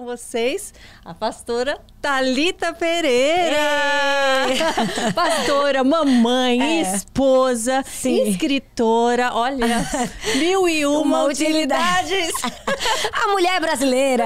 com vocês a pastora Talita Pereira. pastora, mamãe, é. esposa, Sim. escritora, olha, mil e uma, uma utilidades. a mulher brasileira.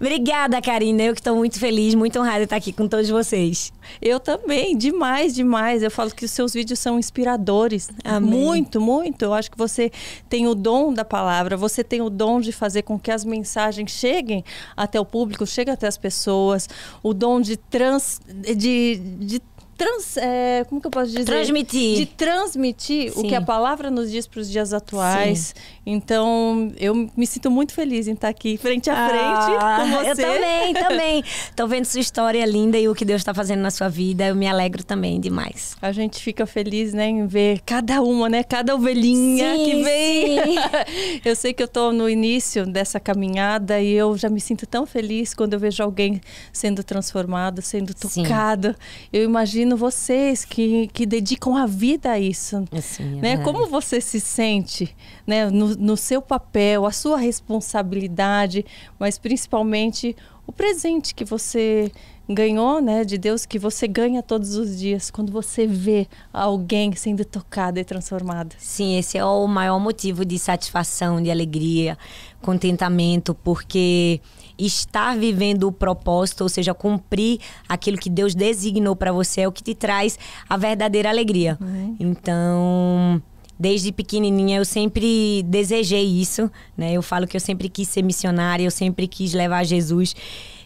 Obrigada, Karina. Eu que estou muito feliz, muito honrada de estar aqui com todos vocês. Eu também, demais, demais. Eu falo que os seus vídeos são inspiradores. Amém. Muito, muito. Eu acho que você tem o dom da palavra, você tem o dom de fazer com que as mensagens cheguem até o público, cheguem até as pessoas, o dom de trans. de, de trans, é, como que eu posso dizer? Transmitir. De transmitir Sim. o que a palavra nos diz para os dias atuais. Sim. Então, eu me sinto muito feliz em estar aqui frente a frente ah, com você. Eu também, também. Tô vendo sua história linda e o que Deus está fazendo na sua vida. Eu me alegro também demais. A gente fica feliz, né, em ver cada uma, né, cada ovelhinha sim, que vem. eu sei que eu tô no início dessa caminhada e eu já me sinto tão feliz quando eu vejo alguém sendo transformado, sendo tocado. Eu imagino imagino vocês que, que dedicam a vida a isso. Assim, né? É. Como você se sente né? no, no seu papel, a sua responsabilidade, mas principalmente o presente que você ganhou, né, de Deus que você ganha todos os dias quando você vê alguém sendo tocado e transformado. Sim, esse é o maior motivo de satisfação, de alegria, contentamento, porque estar vivendo o propósito, ou seja, cumprir aquilo que Deus designou para você é o que te traz a verdadeira alegria. Uhum. Então, desde pequenininha eu sempre desejei isso, né? Eu falo que eu sempre quis ser missionária, eu sempre quis levar Jesus.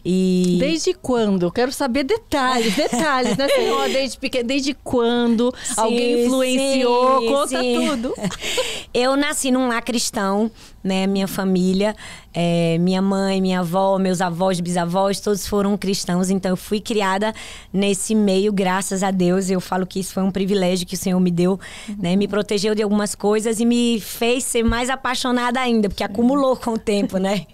E... Desde quando? Eu quero saber detalhes, detalhes, né, senhora? Desde, pequeno, desde quando sim, alguém influenciou? Sim, Conta sim. tudo. Eu nasci num lar cristão, né? Minha família, é, minha mãe, minha avó, meus avós, bisavós, todos foram cristãos. Então eu fui criada nesse meio, graças a Deus. Eu falo que isso foi um privilégio que o Senhor me deu, né? Me protegeu de algumas coisas e me fez ser mais apaixonada ainda, porque acumulou com o tempo, né?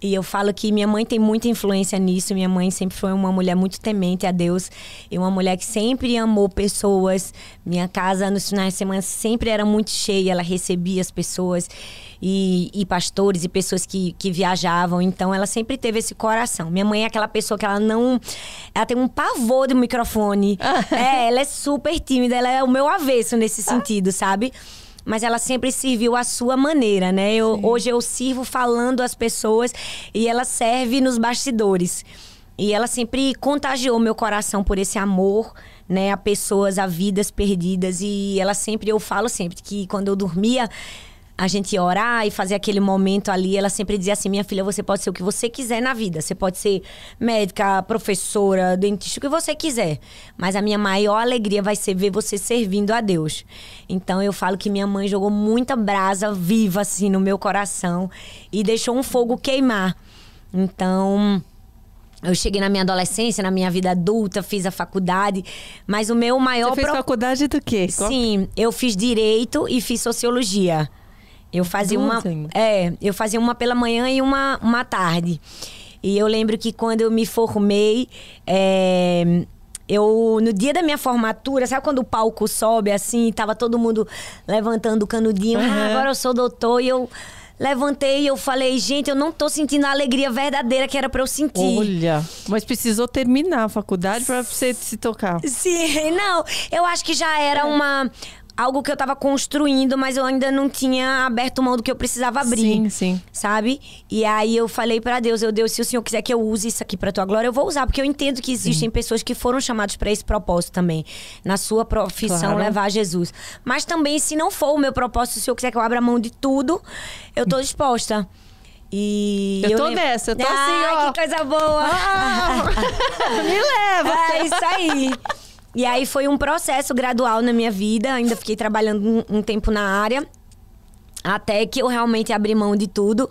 E eu falo que minha mãe tem muita influência nisso. Minha mãe sempre foi uma mulher muito temente a Deus e uma mulher que sempre amou pessoas. Minha casa nos finais de semana sempre era muito cheia, ela recebia as pessoas e, e pastores e pessoas que, que viajavam. Então ela sempre teve esse coração. Minha mãe é aquela pessoa que ela não. Ela tem um pavor do microfone. é, ela é super tímida, ela é o meu avesso nesse sentido, sabe? mas ela sempre serviu à sua maneira, né? Eu, hoje eu sirvo falando às pessoas e ela serve nos bastidores. E ela sempre contagiou meu coração por esse amor, né, a pessoas, a vidas perdidas. E ela sempre, eu falo sempre que quando eu dormia, a gente orar e fazer aquele momento ali, ela sempre dizia assim: minha filha, você pode ser o que você quiser na vida. Você pode ser médica, professora, dentista, o que você quiser. Mas a minha maior alegria vai ser ver você servindo a Deus. Então eu falo que minha mãe jogou muita brasa viva assim no meu coração e deixou um fogo queimar. Então. Eu cheguei na minha adolescência, na minha vida adulta, fiz a faculdade, mas o meu maior. Você fez pro... faculdade do quê? Sim, eu fiz direito e fiz sociologia. Eu fazia Duas uma. É, eu fazia uma pela manhã e uma, uma tarde. E eu lembro que quando eu me formei, é, eu, no dia da minha formatura, sabe quando o palco sobe assim, tava todo mundo levantando o canudinho, uhum. ah, agora eu sou doutor, e eu levantei e eu falei, gente, eu não tô sentindo a alegria verdadeira que era para eu sentir. Olha, mas precisou terminar a faculdade para você se tocar. Sim, não, eu acho que já era é. uma algo que eu tava construindo, mas eu ainda não tinha aberto mão do que eu precisava abrir. Sim, sim. Sabe? E aí eu falei para Deus, eu Deus, se o Senhor quiser que eu use isso aqui para tua glória, eu vou usar, porque eu entendo que existem sim. pessoas que foram chamadas para esse propósito também, na sua profissão claro. levar Jesus. Mas também se não for o meu propósito, se o Senhor quiser que eu abra mão de tudo, eu tô disposta. E eu, eu tô lembro... nessa, eu tô ah, assim, ó. que coisa boa! Ah, me leva! É isso aí. E aí foi um processo gradual na minha vida. Ainda fiquei trabalhando um, um tempo na área. Até que eu realmente abri mão de tudo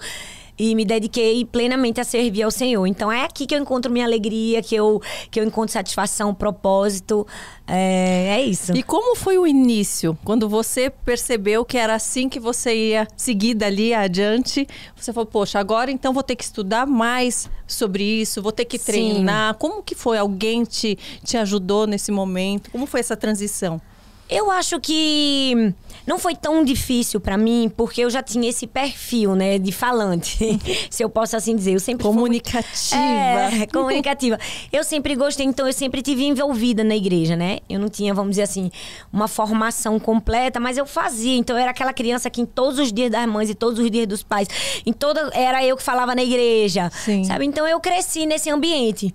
e me dediquei plenamente a servir ao Senhor. Então é aqui que eu encontro minha alegria, que eu, que eu encontro satisfação, propósito. É, é isso. E como foi o início? Quando você percebeu que era assim que você ia seguir dali adiante, você falou, poxa, agora então vou ter que estudar mais sobre isso, vou ter que treinar. Sim. Como que foi? Alguém te, te ajudou nesse momento? Como foi essa transição? Eu acho que não foi tão difícil para mim, porque eu já tinha esse perfil, né, de falante, se eu posso assim dizer. Eu sempre comunicativa. É, comunicativa. Eu sempre gostei, então eu sempre tive envolvida na igreja, né? Eu não tinha, vamos dizer assim, uma formação completa, mas eu fazia. Então eu era aquela criança que em todos os dias das mães e todos os dias dos pais, em toda era eu que falava na igreja, Sim. sabe? Então eu cresci nesse ambiente.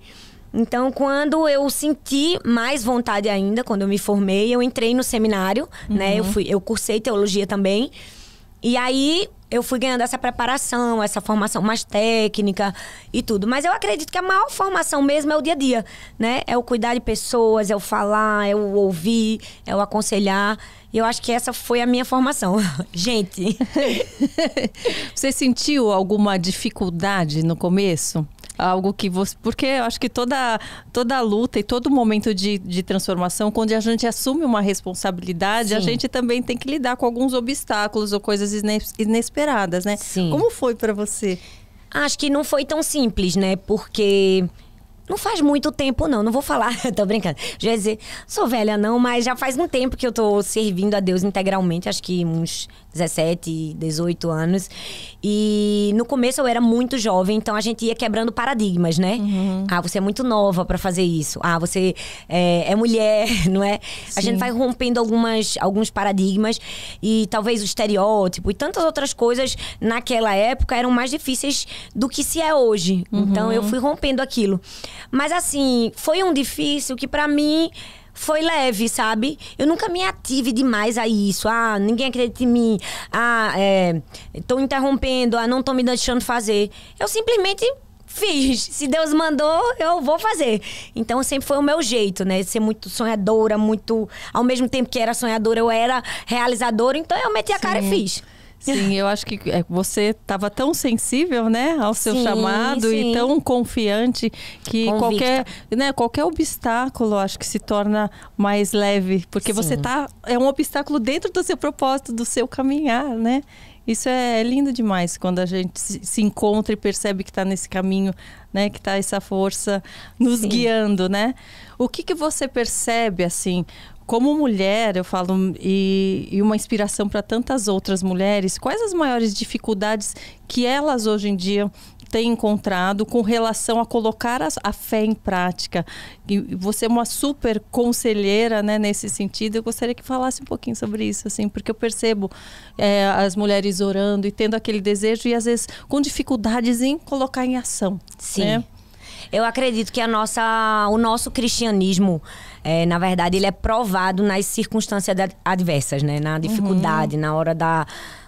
Então, quando eu senti mais vontade ainda, quando eu me formei, eu entrei no seminário, uhum. né? Eu, uhum. fui, eu cursei teologia também. E aí eu fui ganhando essa preparação, essa formação mais técnica e tudo. Mas eu acredito que a maior formação mesmo é o dia a dia, né? É o cuidar de pessoas, é o falar, é o ouvir, é o aconselhar. E eu acho que essa foi a minha formação. Gente. Você sentiu alguma dificuldade no começo? Algo que você. Porque eu acho que toda, toda luta e todo momento de, de transformação, quando a gente assume uma responsabilidade, Sim. a gente também tem que lidar com alguns obstáculos ou coisas inesperadas, né? Sim. Como foi para você? Acho que não foi tão simples, né? Porque não faz muito tempo, não. Não vou falar, tô brincando. Já ia dizer, sou velha, não, mas já faz um tempo que eu tô servindo a Deus integralmente, acho que uns 17, 18 anos. E no começo eu era muito jovem, então a gente ia quebrando paradigmas, né? Uhum. Ah, você é muito nova para fazer isso. Ah, você é, é mulher, não é? Sim. A gente vai rompendo algumas, alguns paradigmas e talvez o estereótipo e tantas outras coisas naquela época eram mais difíceis do que se é hoje. Uhum. Então eu fui rompendo aquilo. Mas assim, foi um difícil que para mim foi leve, sabe? Eu nunca me ative demais a isso. Ah, ninguém acredita em mim. Ah, é, tô interrompendo. Ah, não tô me deixando fazer. Eu simplesmente fiz. Se Deus mandou, eu vou fazer. Então sempre foi o meu jeito, né? Ser muito sonhadora, muito. Ao mesmo tempo que era sonhadora, eu era realizadora. Então eu meti a Sim. cara e fiz. Sim, eu acho que é, você estava tão sensível, né, ao seu sim, chamado sim. e tão confiante que qualquer, né, qualquer obstáculo acho que se torna mais leve, porque sim. você tá é um obstáculo dentro do seu propósito, do seu caminhar, né? Isso é lindo demais quando a gente se encontra e percebe que está nesse caminho, né? Que está essa força nos guiando, né? O que, que você percebe, assim, como mulher, eu falo, e, e uma inspiração para tantas outras mulheres, quais as maiores dificuldades que elas hoje em dia têm encontrado com relação a colocar a, a fé em prática? E você é uma super conselheira né, nesse sentido. Eu gostaria que falasse um pouquinho sobre isso, assim, porque eu percebo é, as mulheres orando e tendo aquele desejo e às vezes com dificuldades em colocar em ação. Sim. Né? Eu acredito que a nossa, o nosso cristianismo é, na verdade, ele é provado nas circunstâncias adversas, né? Na dificuldade, uhum. na hora da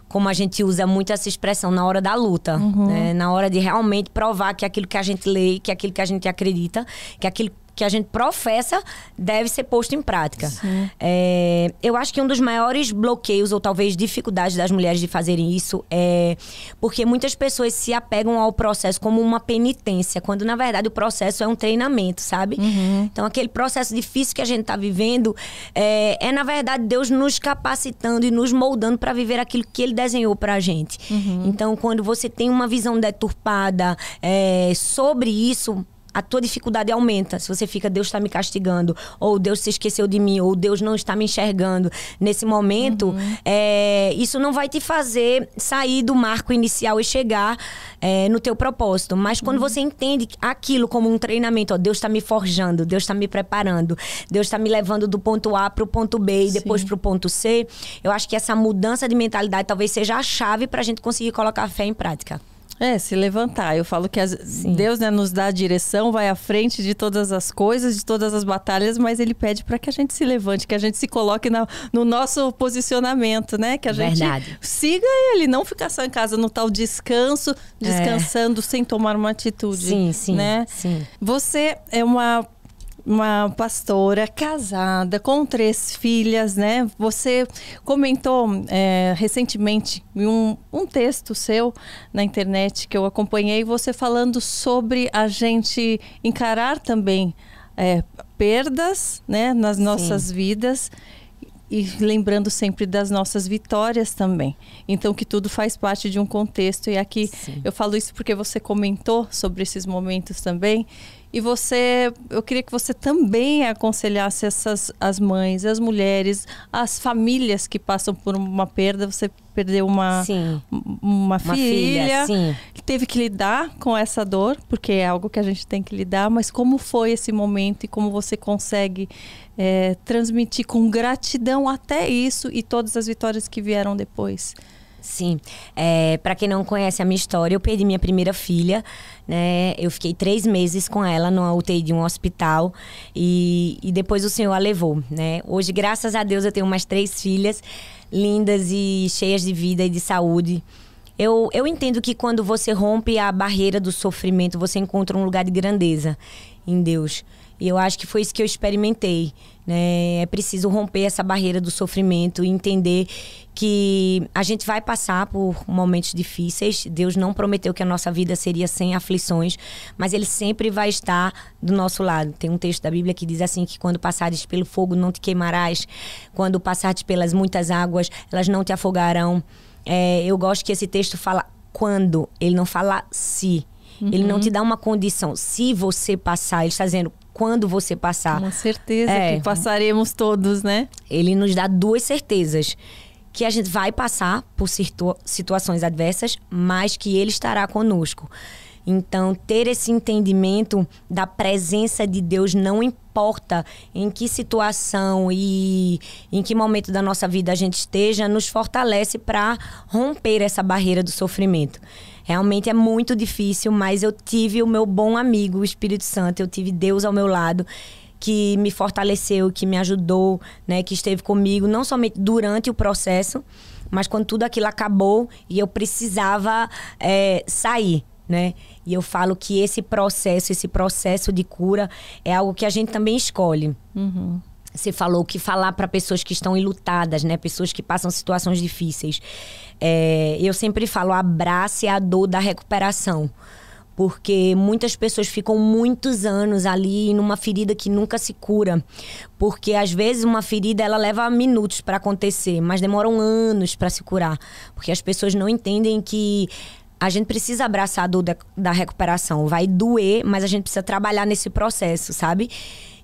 como a gente usa muito essa expressão na hora da luta, uhum. né? na hora de realmente provar que aquilo que a gente lê, que aquilo que a gente acredita, que aquilo que a gente professa deve ser posto em prática. É, eu acho que um dos maiores bloqueios, ou talvez dificuldades das mulheres de fazerem isso, é porque muitas pessoas se apegam ao processo como uma penitência, quando na verdade o processo é um treinamento, sabe? Uhum. Então, aquele processo difícil que a gente está vivendo é, é, na verdade, Deus nos capacitando e nos moldando para viver aquilo que Ele desenhou para a gente. Uhum. Então, quando você tem uma visão deturpada é, sobre isso, a tua dificuldade aumenta. Se você fica, Deus está me castigando, ou Deus se esqueceu de mim, ou Deus não está me enxergando nesse momento, uhum. é, isso não vai te fazer sair do marco inicial e chegar é, no teu propósito. Mas quando uhum. você entende aquilo como um treinamento, ó, Deus está me forjando, Deus está me preparando, Deus está me levando do ponto A para o ponto B e depois para o ponto C, eu acho que essa mudança de mentalidade talvez seja a chave para a gente conseguir colocar a fé em prática. É, se levantar. Eu falo que as, Deus né, nos dá a direção, vai à frente de todas as coisas, de todas as batalhas, mas Ele pede para que a gente se levante, que a gente se coloque na, no nosso posicionamento, né? Que a Verdade. gente siga Ele, não ficar só em casa no tal descanso, é. descansando é. sem tomar uma atitude. Sim, sim, né? sim. Você é uma uma pastora casada com três filhas, né? Você comentou é, recentemente um, um texto seu na internet que eu acompanhei, você falando sobre a gente encarar também é, perdas, né, nas nossas Sim. vidas e lembrando sempre das nossas vitórias também. Então que tudo faz parte de um contexto e aqui Sim. eu falo isso porque você comentou sobre esses momentos também E você, eu queria que você também aconselhasse essas as mães, as mulheres, as famílias que passam por uma perda. Você perdeu uma, Sim. uma, Uma filha, sim. teve que lidar com essa dor, porque é algo que a gente tem que lidar, mas como foi esse momento e como você consegue é, transmitir com gratidão até isso e todas as vitórias que vieram depois? Sim. É, para quem não conhece a minha história, eu perdi minha primeira filha, né? Eu fiquei três meses com ela numa UTI de um hospital e, e depois o Senhor a levou, né? Hoje, graças a Deus, eu tenho mais três filhas lindas e cheias de vida e de saúde. Eu, eu entendo que quando você rompe a barreira do sofrimento, você encontra um lugar de grandeza em Deus. E eu acho que foi isso que eu experimentei. Né? É preciso romper essa barreira do sofrimento e entender que a gente vai passar por momentos difíceis. Deus não prometeu que a nossa vida seria sem aflições, mas Ele sempre vai estar do nosso lado. Tem um texto da Bíblia que diz assim: que quando passares pelo fogo não te queimarás, quando passares pelas muitas águas, elas não te afogarão. É, eu gosto que esse texto fala quando, ele não fala se. Ele não te dá uma condição. Se você passar, ele está dizendo quando você passar. Com certeza É. que passaremos todos, né? Ele nos dá duas certezas. Que a gente vai passar por situa- situações adversas, mas que ele estará conosco. Então, ter esse entendimento da presença de Deus não importa em que situação e em que momento da nossa vida a gente esteja, nos fortalece para romper essa barreira do sofrimento. Realmente é muito difícil, mas eu tive o meu bom amigo, o Espírito Santo, eu tive Deus ao meu lado que me fortaleceu, que me ajudou, né, que esteve comigo não somente durante o processo, mas quando tudo aquilo acabou e eu precisava é, sair, né? E eu falo que esse processo, esse processo de cura é algo que a gente também escolhe. Você falou que falar para pessoas que estão enlutadas, né? Pessoas que passam situações difíceis. É, eu sempre falo, abrace a dor da recuperação. Porque muitas pessoas ficam muitos anos ali numa ferida que nunca se cura. Porque às vezes uma ferida ela leva minutos para acontecer, mas demoram anos para se curar. Porque as pessoas não entendem que a gente precisa abraçar a dor da, da recuperação. Vai doer, mas a gente precisa trabalhar nesse processo, sabe?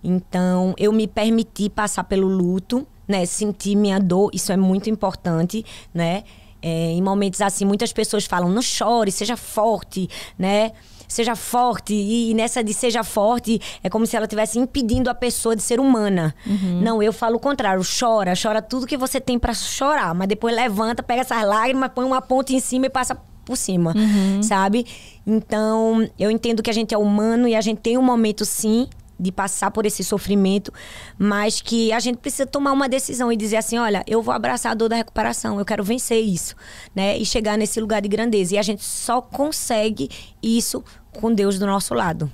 Então, eu me permiti passar pelo luto, né? Sentir minha dor, isso é muito importante, né? É, em momentos assim, muitas pessoas falam, não chore, seja forte, né? Seja forte. E nessa de seja forte, é como se ela estivesse impedindo a pessoa de ser humana. Não, eu falo o contrário. Chora, chora tudo que você tem para chorar. Mas depois levanta, pega essas lágrimas, põe uma ponte em cima e passa por cima, sabe? Então, eu entendo que a gente é humano e a gente tem um momento, sim, de passar por esse sofrimento, mas que a gente precisa tomar uma decisão e dizer assim, olha, eu vou abraçar a dor da recuperação, eu quero vencer isso, né? E chegar nesse lugar de grandeza. E a gente só consegue isso com Deus do nosso lado.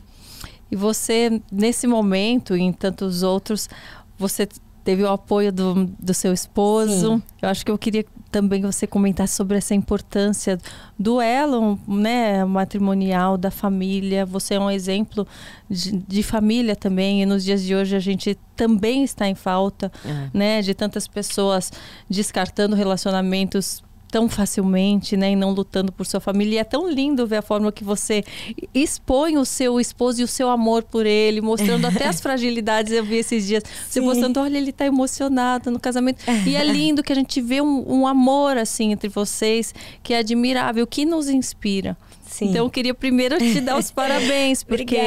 E você, nesse momento e em tantos outros, você teve o apoio do, do seu esposo. Sim. Eu acho que eu queria também que você comentasse sobre essa importância do elo né, matrimonial, da família. Você é um exemplo de, de família também. E nos dias de hoje a gente também está em falta É. né, de tantas pessoas descartando relacionamentos tão facilmente, né, e não lutando por sua família. E é tão lindo ver a forma que você expõe o seu esposo e o seu amor por ele, mostrando até as fragilidades. Eu vi esses dias, você Sim. mostrando, olha, ele tá emocionado no casamento. E é lindo que a gente vê um, um amor assim entre vocês que é admirável, que nos inspira. Sim. Então eu queria primeiro te dar os parabéns, porque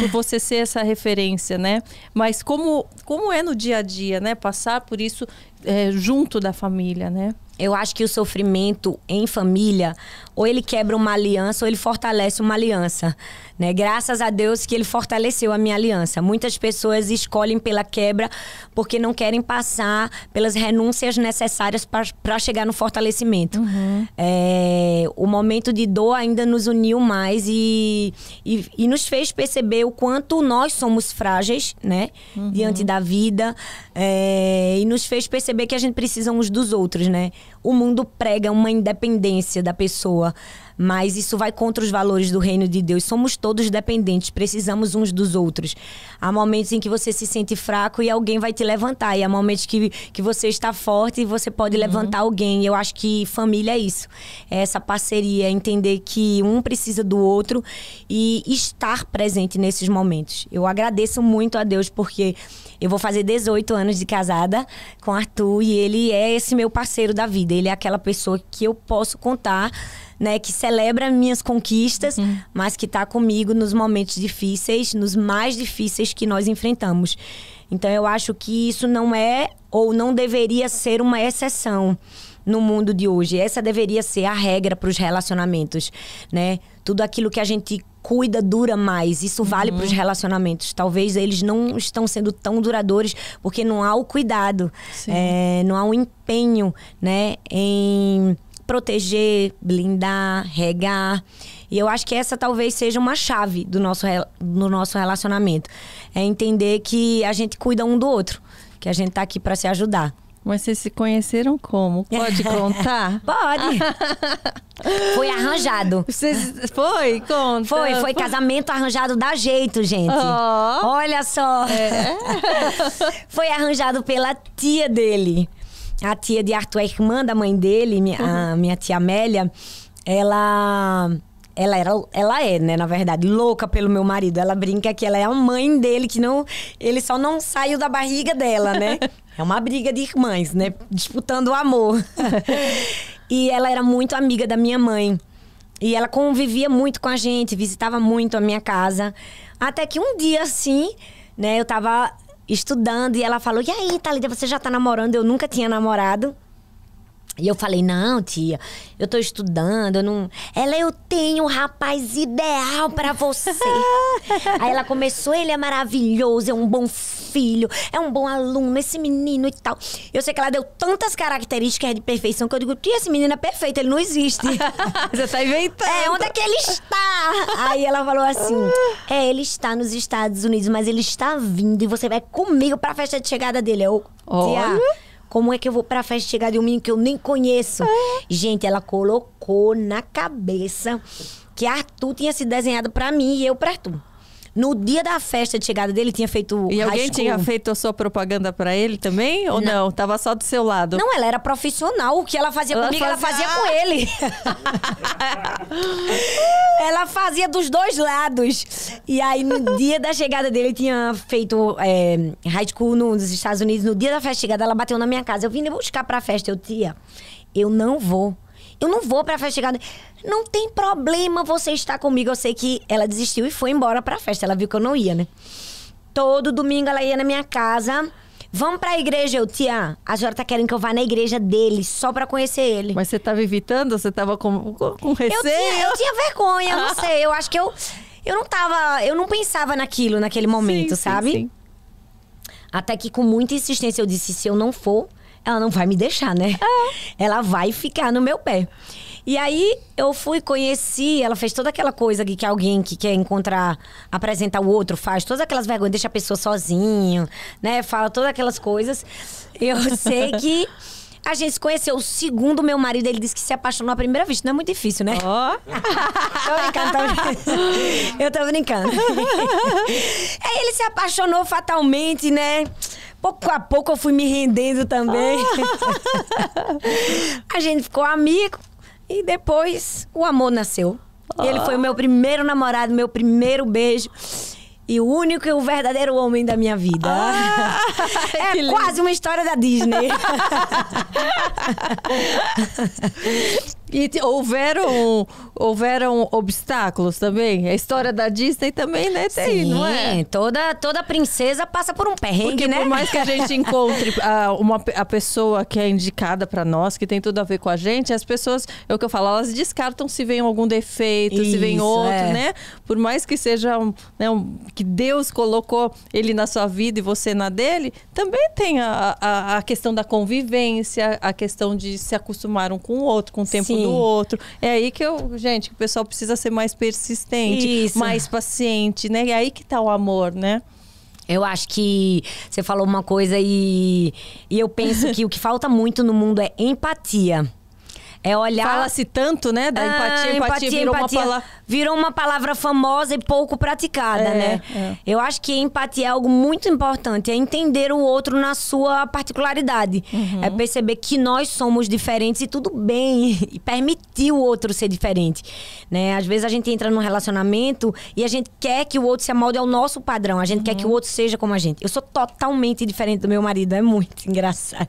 por você ser essa referência, né? Mas como, como é no dia a dia, né? Passar por isso é, junto da família, né? Eu acho que o sofrimento em família, ou ele quebra uma aliança, ou ele fortalece uma aliança. Né? Graças a Deus que ele fortaleceu a minha aliança. Muitas pessoas escolhem pela quebra porque não querem passar pelas renúncias necessárias para chegar no fortalecimento. É, o momento de dor ainda nos uniu mais e, e, e nos fez perceber o quanto nós somos frágeis, né? Diante da vida. é, e nos fez perceber que a gente precisa uns dos outros, né? O mundo prega uma independência da pessoa. mas isso vai contra os valores do reino de Deus. Somos todos dependentes, precisamos uns dos outros. Há momentos em que você se sente fraco e alguém vai te levantar, e há momentos que, que você está forte e você pode uhum. levantar alguém. Eu acho que família é isso, é essa parceria, entender que um precisa do outro e estar presente nesses momentos. Eu agradeço muito a Deus porque eu vou fazer 18 anos de casada com Arthur e ele é esse meu parceiro da vida. Ele é aquela pessoa que eu posso contar né, que celebra minhas conquistas, uhum. mas que está comigo nos momentos difíceis, nos mais difíceis que nós enfrentamos. Então eu acho que isso não é ou não deveria ser uma exceção no mundo de hoje. Essa deveria ser a regra para os relacionamentos, né? Tudo aquilo que a gente cuida dura mais. Isso vale uhum. para os relacionamentos. Talvez eles não estão sendo tão duradouros porque não há o cuidado, é, não há um empenho, né, em proteger, blindar, regar. E eu acho que essa talvez seja uma chave do nosso, do nosso relacionamento. É entender que a gente cuida um do outro, que a gente está aqui para se ajudar. Mas vocês se conheceram como? Pode contar? Pode. foi arranjado. Vocês... Foi? Conta. Foi, foi casamento arranjado da jeito, gente. Oh. Olha só. É. foi arranjado pela tia dele. A tia de Arthur, a irmã da mãe dele, minha, uhum. a minha tia Amélia, ela ela era, ela é, né, na verdade, louca pelo meu marido. Ela brinca que ela é a mãe dele, que não, ele só não saiu da barriga dela, né? É uma briga de irmãs, né? Disputando o amor. e ela era muito amiga da minha mãe. E ela convivia muito com a gente, visitava muito a minha casa. Até que um dia, assim, né, eu tava estudando e ela falou: E aí, Thalita, você já tá namorando? Eu nunca tinha namorado. E eu falei, não, tia, eu tô estudando, eu não. Ela, eu tenho um rapaz ideal para você. Aí ela começou, ele é maravilhoso, é um bom filho, é um bom aluno, esse menino e tal. Eu sei que ela deu tantas características de perfeição que eu digo, tia, esse menino é perfeito, ele não existe. Você tá inventando. É, onde é que ele está? Aí ela falou assim: é, ele está nos Estados Unidos, mas ele está vindo e você vai comigo pra festa de chegada dele. Eu, tia. Como é que eu vou pra festa chegar de um menino que eu nem conheço? É. Gente, ela colocou na cabeça que Arthur tinha se desenhado para mim e eu pra Arthur. No dia da festa de chegada dele, tinha feito. E alguém tinha feito a sua propaganda para ele também? Ou não. não? Tava só do seu lado? Não, ela era profissional. O que ela fazia ela comigo, fazia... ela fazia com ele. ela fazia dos dois lados. E aí, no dia da chegada dele, tinha feito é, high school nos Estados Unidos. No dia da festa de chegada, ela bateu na minha casa. Eu vim buscar pra festa. Eu, tia, eu não vou. Eu não vou pra festa chegada. Não tem problema você estar comigo. Eu sei que ela desistiu e foi embora pra festa. Ela viu que eu não ia, né? Todo domingo ela ia na minha casa. Vamos pra igreja, eu, tia. A senhora tá querendo que eu vá na igreja dele, só pra conhecer ele. Mas você tava evitando? Você tava com, com receio? Eu tinha, eu tinha vergonha, eu não sei. Eu acho que eu. Eu não tava. Eu não pensava naquilo naquele momento, sim, sabe? Sim, sim. Até que com muita insistência eu disse: se eu não for, ela não vai me deixar, né? É. Ela vai ficar no meu pé. E aí eu fui, conheci, ela fez toda aquela coisa que, alguém que quer encontrar, apresentar o outro faz, todas aquelas vergonhas, deixa a pessoa sozinho, né? Fala todas aquelas coisas. Eu sei que a gente se conheceu. O segundo, meu marido, ele disse que se apaixonou à primeira vista. Não é muito difícil, né? Ó. Oh. tô brincando, tô brincando. Eu tô brincando. Aí ele se apaixonou fatalmente, né? Pouco a pouco eu fui me rendendo também. a gente ficou amigo e depois o amor nasceu. Oh. Ele foi o meu primeiro namorado, meu primeiro beijo. E o único e o verdadeiro homem da minha vida. Ah, é quase uma história da Disney. E houveram, houveram obstáculos também? A história da Disney também, né? Tem, Sim, não é? Toda, toda princesa passa por um perrengue, Porque né? por mais que a gente encontre a, uma, a pessoa que é indicada para nós, que tem tudo a ver com a gente, as pessoas, é o que eu falo, elas descartam se vem algum defeito, Isso, se vem outro, é. né? Por mais que seja né, um, que Deus colocou ele na sua vida e você na dele, também tem a, a, a questão da convivência, a questão de se acostumar um com o outro, com o tempo Sim do outro. É aí que eu, gente, o pessoal precisa ser mais persistente, Isso. mais paciente, né? É aí que tá o amor, né? Eu acho que você falou uma coisa e, e eu penso que o que falta muito no mundo é empatia. É olhar. Fala-se tanto, né? Da empatia, Ah, empatia, virou empatia. uma palavra. Virou uma palavra famosa e pouco praticada, É, né? é. Eu acho que empatia é algo muito importante, é entender o outro na sua particularidade. Uhum. É perceber que nós somos diferentes e tudo bem, e permitir o outro ser diferente, né? Às vezes a gente entra num relacionamento e a gente quer que o outro se amolde ao nosso padrão, a gente quer Uhum. que o outro seja como a gente. Eu sou totalmente diferente do meu marido, é muito engraçado.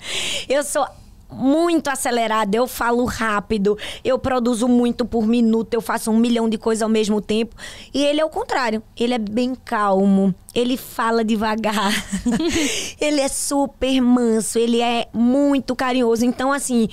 Eu sou muito acelerada, eu falo rápido, eu produzo muito por minuto, eu faço um milhão de coisas ao mesmo tempo. E ele é o contrário, ele é bem calmo, ele fala devagar, ele é super manso, ele é muito carinhoso. Então, assim,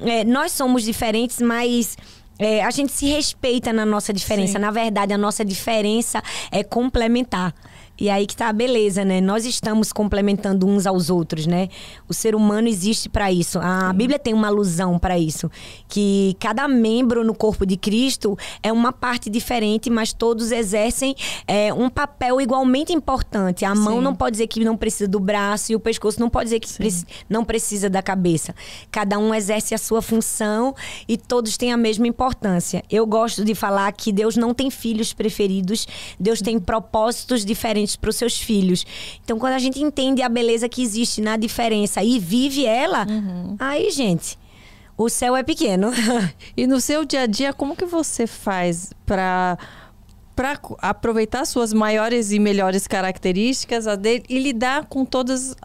é, nós somos diferentes, mas. é, a gente se respeita na nossa diferença. Sim. Na verdade, a nossa diferença é complementar. E aí que tá a beleza, né? Nós estamos complementando uns aos outros, né? O ser humano existe para isso. A Bíblia tem uma alusão para isso, que cada membro no corpo de Cristo é uma parte diferente, mas todos exercem é, um papel igualmente importante. A mão Sim. não pode dizer que não precisa do braço e o pescoço não pode dizer que preci- não precisa da cabeça. Cada um exerce a sua função e todos têm a mesma importância. Eu gosto de falar que Deus não tem filhos preferidos, Deus tem propósitos diferentes para os seus filhos. Então, quando a gente entende a beleza que existe na diferença e vive ela, aí, gente, o céu é pequeno. E no seu dia a dia, como que você faz para para aproveitar suas maiores e melhores características dele, e lidar com todos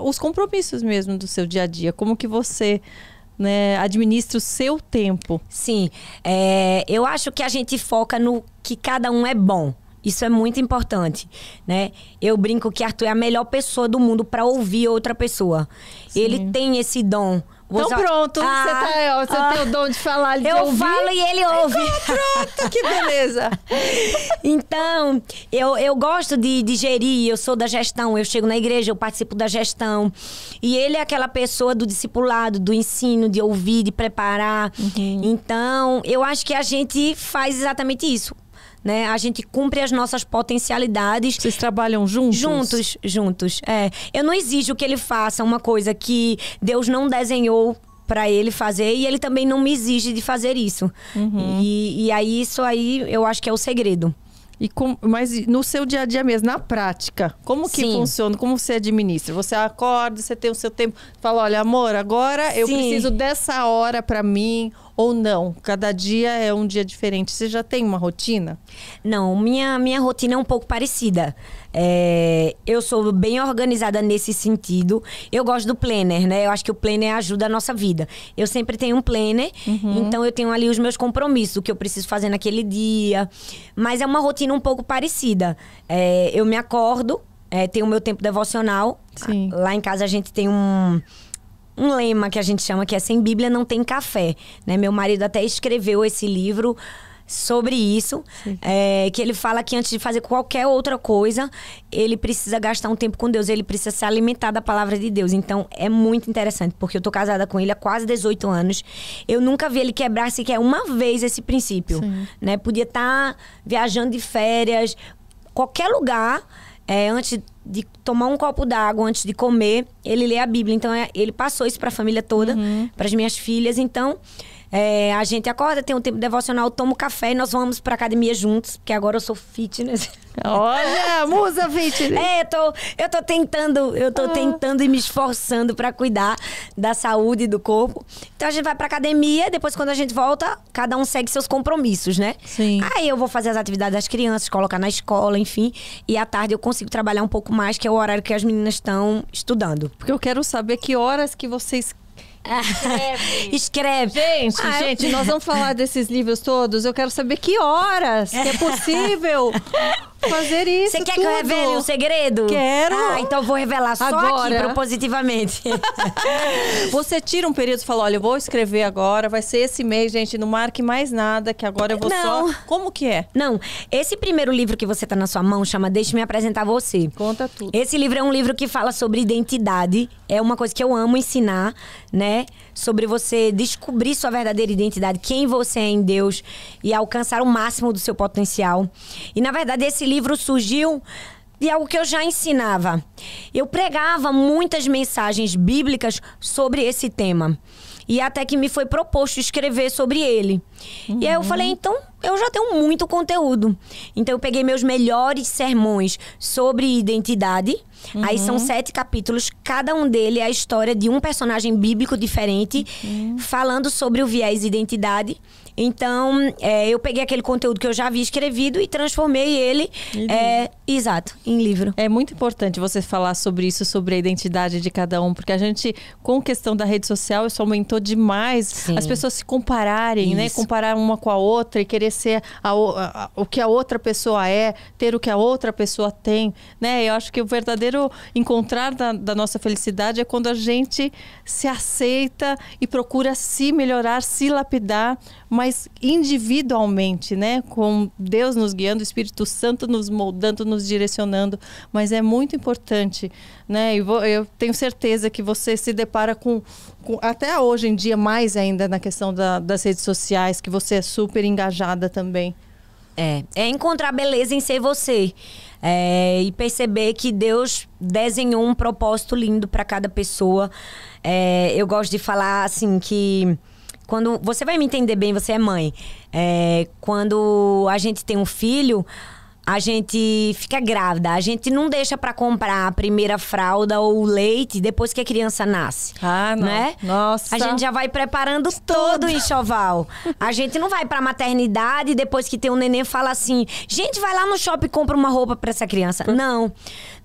os compromissos mesmo do seu dia a dia? Como que você né, administra o seu tempo? Sim, é, eu acho que a gente foca no que cada um é bom. Isso é muito importante, né? Eu brinco que Arthur é a melhor pessoa do mundo para ouvir outra pessoa. Ele tem esse dom. Então Você- pronto, Ah, você, tá, ó, você ah, tem o dom de falar, de Eu ouvir. falo e ele ouve. Pronto, que beleza. Então, eu, eu gosto de, de gerir, eu sou da gestão, eu chego na igreja, eu participo da gestão. E ele é aquela pessoa do discipulado, do ensino, de ouvir, de preparar. Então, eu acho que a gente faz exatamente isso. Né? A gente cumpre as nossas potencialidades. Vocês trabalham juntos? Juntos, juntos. É. Eu não exijo que ele faça uma coisa que Deus não desenhou pra ele fazer e ele também não me exige de fazer isso. Uhum. E, e aí, isso aí eu acho que é o segredo. E com, mas no seu dia a dia mesmo, na prática, como que Sim. funciona? Como você administra? Você acorda, você tem o seu tempo, fala, olha, amor, agora eu Sim. preciso dessa hora pra mim ou não? Cada dia é um dia diferente. Você já tem uma rotina? Não, minha, minha rotina é um pouco parecida. É, eu sou bem organizada nesse sentido. Eu gosto do planner, né? Eu acho que o planner ajuda a nossa vida. Eu sempre tenho um planner, então eu tenho ali os meus compromissos, o que eu preciso fazer naquele dia. Mas é uma rotina um pouco parecida. É, eu me acordo, é, tenho o meu tempo devocional. Sim. Lá em casa a gente tem um um lema que a gente chama que é sem Bíblia não tem café, né? Meu marido até escreveu esse livro sobre isso, é, que ele fala que antes de fazer qualquer outra coisa, ele precisa gastar um tempo com Deus, ele precisa se alimentar da palavra de Deus. Então é muito interessante, porque eu tô casada com ele há quase 18 anos. Eu nunca vi ele quebrar sequer uma vez esse princípio, né? Podia estar viajando de férias, qualquer lugar, é, antes de tomar um copo d'água, antes de comer, ele lê a Bíblia. Então, é, ele passou isso para a família toda, para as minhas filhas. Então, é, a gente acorda, tem um tempo devocional, toma um café e nós vamos para academia juntos, porque agora eu sou fitness. Olha, musa fitness. É, eu tô, eu tô tentando, eu tô tentando e me esforçando para cuidar da saúde do corpo. Então a gente vai pra academia, depois quando a gente volta, cada um segue seus compromissos, né? Sim. Aí eu vou fazer as atividades das crianças, colocar na escola, enfim. E à tarde eu consigo trabalhar um pouco mais, que é o horário que as meninas estão estudando. Porque eu quero saber que horas que vocês Escreve. Gente, Ah, eu- gente, nós vamos falar desses livros todos. Eu quero saber que horas que é possível fazer isso. Você quer que tudo. eu revele um segredo? Quero. Ah, então eu vou revelar só Agora. aqui, propositivamente. Você tira um período e fala: olha, eu vou escrever agora, vai ser esse mês, gente, não marque mais nada, que agora eu vou Não. só. Como que é? Não, esse primeiro livro que você tá na sua mão chama Deixe-me apresentar você. Conta tudo. Esse livro é um livro que fala sobre identidade. É uma coisa que eu amo ensinar, né? Sobre você descobrir sua verdadeira identidade, quem você é em Deus e alcançar o máximo do seu potencial. E na verdade esse livro surgiu de algo que eu já ensinava. Eu pregava muitas mensagens bíblicas sobre esse tema. E até que me foi proposto escrever sobre ele. Uhum. E aí eu falei, então eu já tenho muito conteúdo. Então eu peguei meus melhores sermões sobre identidade. Uhum. Aí são sete capítulos, cada um dele é a história de um personagem bíblico diferente, uhum. falando sobre o viés identidade. Então, é, eu peguei aquele conteúdo que eu já havia escrevido e transformei ele, é, exato, em livro. É muito importante você falar sobre isso, sobre a identidade de cada um, porque a gente, com questão da rede social, isso aumentou demais. Sim. As pessoas se compararem, né? isso. né? Comparar uma com a outra e querer ser a, a, o que a outra pessoa é, ter o que a outra pessoa tem, né? Eu acho que o verdadeiro encontrar da, da nossa felicidade é quando a gente se aceita e procura se melhorar, se lapidar, mas individualmente, né? Com Deus nos guiando, o Espírito Santo nos moldando, nos direcionando. Mas é muito importante, né? E eu tenho certeza que você se depara com, com até hoje em dia, mais ainda na questão da, das redes sociais, que você é super engajada também. É, é encontrar beleza em ser você. É, e perceber que Deus desenhou um propósito lindo para cada pessoa. É, eu gosto de falar assim que quando você vai me entender bem, você é mãe. É, quando a gente tem um filho, a gente fica grávida, a gente não deixa para comprar a primeira fralda ou leite depois que a criança nasce. Ah, não. Né? Nossa. A gente já vai preparando todo o enxoval. a gente não vai pra maternidade depois que tem um neném fala assim: "Gente, vai lá no shopping e compra uma roupa para essa criança". Não.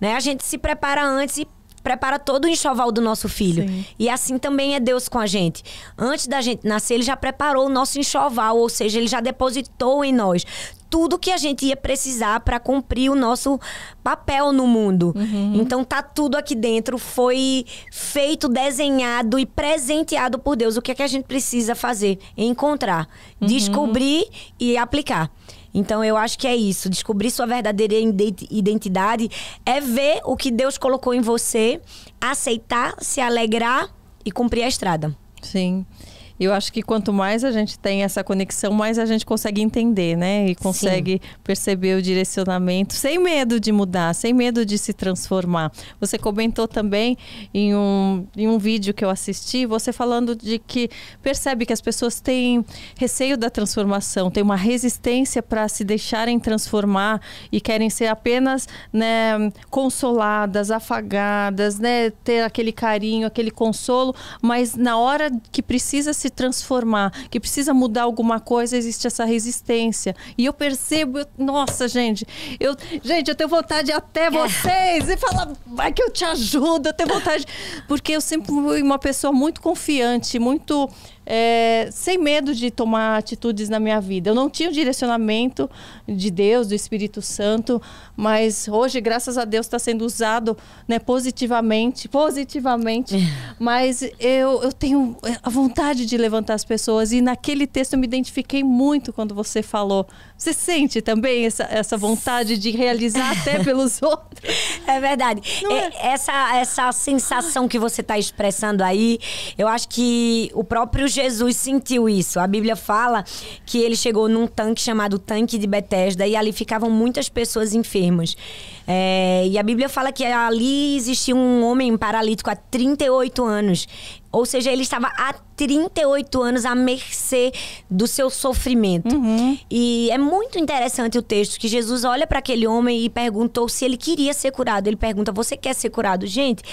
Né? A gente se prepara antes e prepara todo o enxoval do nosso filho. Sim. E assim também é Deus com a gente. Antes da gente nascer, ele já preparou o nosso enxoval, ou seja, ele já depositou em nós tudo que a gente ia precisar para cumprir o nosso papel no mundo. Uhum. Então tá tudo aqui dentro, foi feito, desenhado e presenteado por Deus. O que é que a gente precisa fazer? Encontrar, uhum. descobrir e aplicar. Então eu acho que é isso. Descobrir sua verdadeira identidade é ver o que Deus colocou em você, aceitar, se alegrar e cumprir a estrada. Sim. Eu acho que quanto mais a gente tem essa conexão, mais a gente consegue entender, né? E consegue Sim. perceber o direcionamento sem medo de mudar, sem medo de se transformar. Você comentou também em um, em um vídeo que eu assisti, você falando de que percebe que as pessoas têm receio da transformação, têm uma resistência para se deixarem transformar e querem ser apenas né, consoladas, afagadas, né? Ter aquele carinho, aquele consolo, mas na hora que precisa se transformar, que precisa mudar alguma coisa, existe essa resistência. E eu percebo, eu, nossa, gente, eu, gente, eu tenho vontade até vocês e falar, vai que eu te ajudo, eu tenho vontade, porque eu sempre fui uma pessoa muito confiante, muito é, sem medo de tomar atitudes na minha vida. Eu não tinha o direcionamento de Deus, do Espírito Santo, mas hoje, graças a Deus, está sendo usado né, positivamente, positivamente. mas eu, eu tenho a vontade de levantar as pessoas e naquele texto eu me identifiquei muito quando você falou. Você sente também essa, essa vontade de realizar até pelos outros? É verdade. É? Essa, essa sensação que você está expressando aí, eu acho que o próprio Jesus sentiu isso. A Bíblia fala que ele chegou num tanque chamado Tanque de Betesda e ali ficavam muitas pessoas enfermas. É, e a Bíblia fala que ali existia um homem paralítico há 38 anos. Ou seja, ele estava há 38 anos à mercê do seu sofrimento. Uhum. E é muito interessante o texto que Jesus olha para aquele homem e perguntou se ele queria ser curado. Ele pergunta: Você quer ser curado? Gente,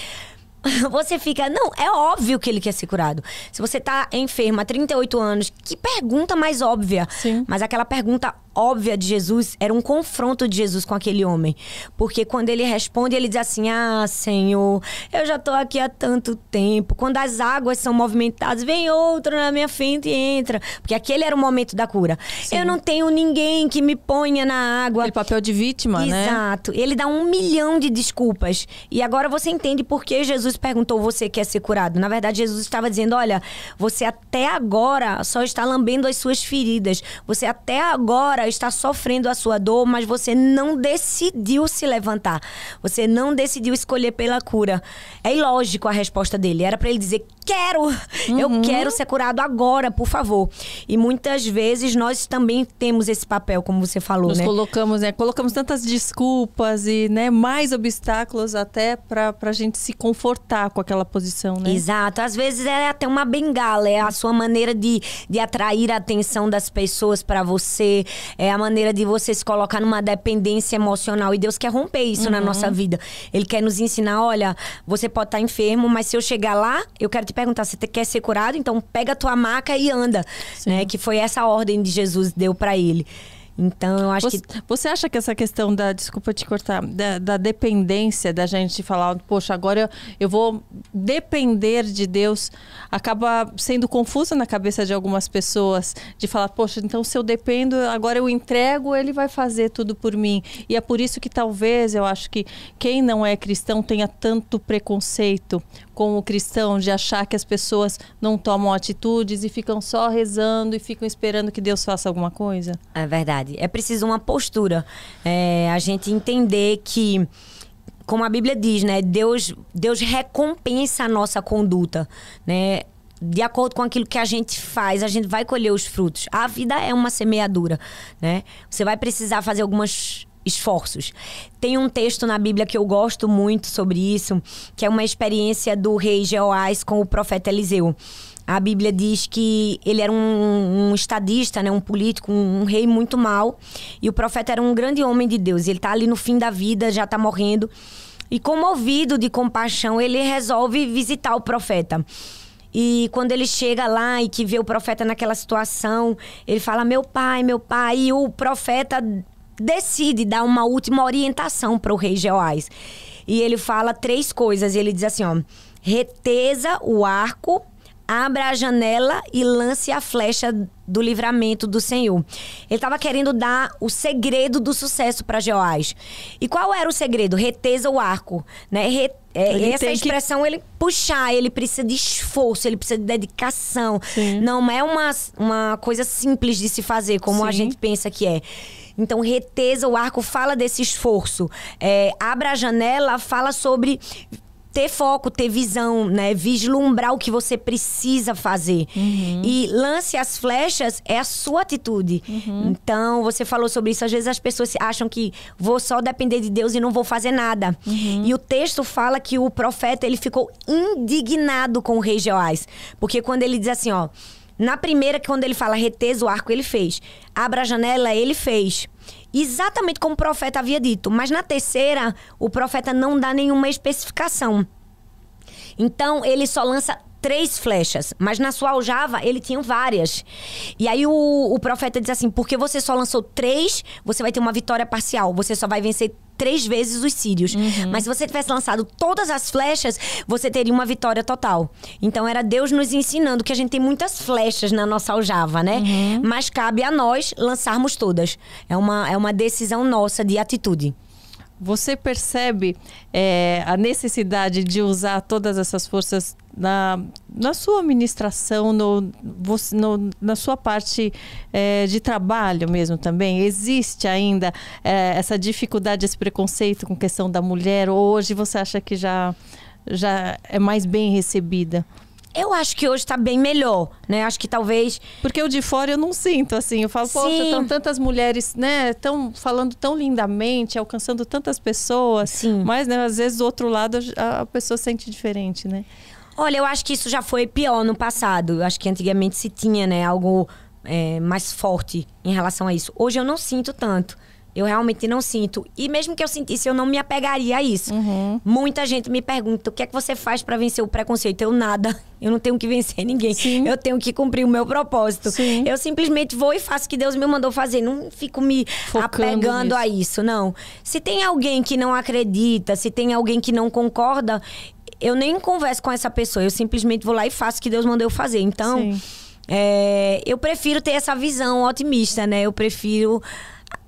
você fica, não, é óbvio que ele quer ser curado. Se você tá enfermo há 38 anos, que pergunta mais óbvia? Sim. Mas aquela pergunta óbvia de Jesus era um confronto de Jesus com aquele homem. Porque quando ele responde, ele diz assim: Ah, Senhor, eu já tô aqui há tanto tempo. Quando as águas são movimentadas, vem outro na minha frente e entra. Porque aquele era o momento da cura. Sim. Eu não tenho ninguém que me ponha na água. Aquele papel de vítima, Exato. né? Exato. Ele dá um milhão de desculpas. E agora você entende por que Jesus perguntou: Você quer ser curado? Na verdade, Jesus estava dizendo: Olha, você até agora só está lambendo as suas feridas. Você até agora está sofrendo a sua dor, mas você não decidiu se levantar. Você não decidiu escolher pela cura. É ilógico a resposta dele. Era para ele dizer: quero, uhum. eu quero ser curado agora, por favor. E muitas vezes nós também temos esse papel, como você falou, Nós né? colocamos, né? Colocamos tantas desculpas e, né, mais obstáculos até para a gente se confortar confortar com aquela posição, né? Exato. Às vezes é até uma bengala, é a sua maneira de, de atrair a atenção das pessoas para você, é a maneira de você se colocar numa dependência emocional. E Deus quer romper isso uhum. na nossa vida. Ele quer nos ensinar: olha, você pode estar enfermo, mas se eu chegar lá, eu quero te perguntar: você quer ser curado? Então pega a tua maca e anda. Né? Que foi essa ordem de Jesus deu para ele. Então, eu acho você, que. Você acha que essa questão da. Desculpa te cortar. Da, da dependência da gente falar, poxa, agora eu, eu, vou depender de Deus, acaba sendo confusa na cabeça de algumas pessoas. De falar, poxa, então se eu dependo, agora eu entrego, ele vai fazer tudo por mim. E é por isso que talvez eu acho que quem não é cristão tenha tanto preconceito com o cristão de achar que as pessoas não tomam atitudes e ficam só rezando e ficam esperando que Deus faça alguma coisa? É verdade. É preciso uma postura. É, a gente entender que como a Bíblia diz, né? Deus, Deus recompensa a nossa conduta, né? De acordo com aquilo que a gente faz, a gente vai colher os frutos. A vida é uma semeadura, né? Você vai precisar fazer algumas esforços. Tem um texto na Bíblia que eu gosto muito sobre isso, que é uma experiência do rei Jeoás com o profeta Eliseu. A Bíblia diz que ele era um, um estadista, né, um político, um, um, rei muito mau, e o profeta era um grande homem de Deus. Ele está ali no fim da vida, já está morrendo, e comovido de compaixão, ele resolve visitar o profeta. E quando ele chega lá e que vê o profeta naquela situação, ele fala: Meu pai, meu pai. E o profeta decide dar uma última orientação para o rei Jeoás. E ele fala três coisas. Ele diz assim, ó: reteza o arco, abra a janela e lance a flecha do livramento do Senhor. Ele estava querendo dar o segredo do sucesso para Jeoás. E qual era o segredo? Reteza o arco, né? Re é, essa expressão, que... ele puxar, ele precisa de esforço, ele precisa de dedicação. Sim. Não é uma, uma coisa simples de se fazer, como Sim. a gente pensa que é. Então, reteza o arco fala desse esforço. É, abra a janela fala sobre ter foco, ter visão, né? Vislumbrar o que você precisa fazer. Uhum. E lance as flechas é a sua atitude. Uhum. Então, você falou sobre isso. Às vezes as pessoas acham que vou só depender de Deus e não vou fazer nada. Uhum. E o texto fala que o profeta ele ficou indignado com o rei Joás. Porque quando ele diz assim, ó na primeira, quando ele fala reteza o arco, ele fez. Abra a janela, ele fez. Exatamente como o profeta havia dito. Mas na terceira, o profeta não dá nenhuma especificação. Então, ele só lança três flechas, mas na sua aljava ele tinha várias. E aí o, o profeta diz assim: porque você só lançou três, você vai ter uma vitória parcial. Você só vai vencer três vezes os sírios. Uhum. Mas se você tivesse lançado todas as flechas, você teria uma vitória total. Então era Deus nos ensinando que a gente tem muitas flechas na nossa aljava, né? Uhum. Mas cabe a nós lançarmos todas. É uma, é uma decisão nossa de atitude. Você percebe é, a necessidade de usar todas essas forças na, na sua administração, no, no na sua parte é, de trabalho mesmo também? Existe ainda é, essa dificuldade, esse preconceito com questão da mulher? Ou hoje você acha que já, já é mais bem recebida? Eu acho que hoje está bem melhor, né? Acho que talvez. Porque o de fora eu não sinto, assim. Eu falo, Sim. poxa, estão tantas mulheres, né? Estão falando tão lindamente, alcançando tantas pessoas. Sim. Mas, né, às vezes, do outro lado, a pessoa sente diferente, né? Olha, eu acho que isso já foi pior no passado. Eu acho que antigamente se tinha, né, algo é, mais forte em relação a isso. Hoje eu não sinto tanto. Eu realmente não sinto. E mesmo que eu sentisse, eu não me apegaria a isso. Uhum. Muita gente me pergunta: o que é que você faz para vencer o preconceito? Eu nada. Eu não tenho que vencer ninguém. Sim. Eu tenho que cumprir o meu propósito. Sim. Eu simplesmente vou e faço o que Deus me mandou fazer. Não fico me Focando apegando nisso. a isso, não. Se tem alguém que não acredita, se tem alguém que não concorda, eu nem converso com essa pessoa. Eu simplesmente vou lá e faço o que Deus mandou eu fazer. Então, é, eu prefiro ter essa visão otimista, né? Eu prefiro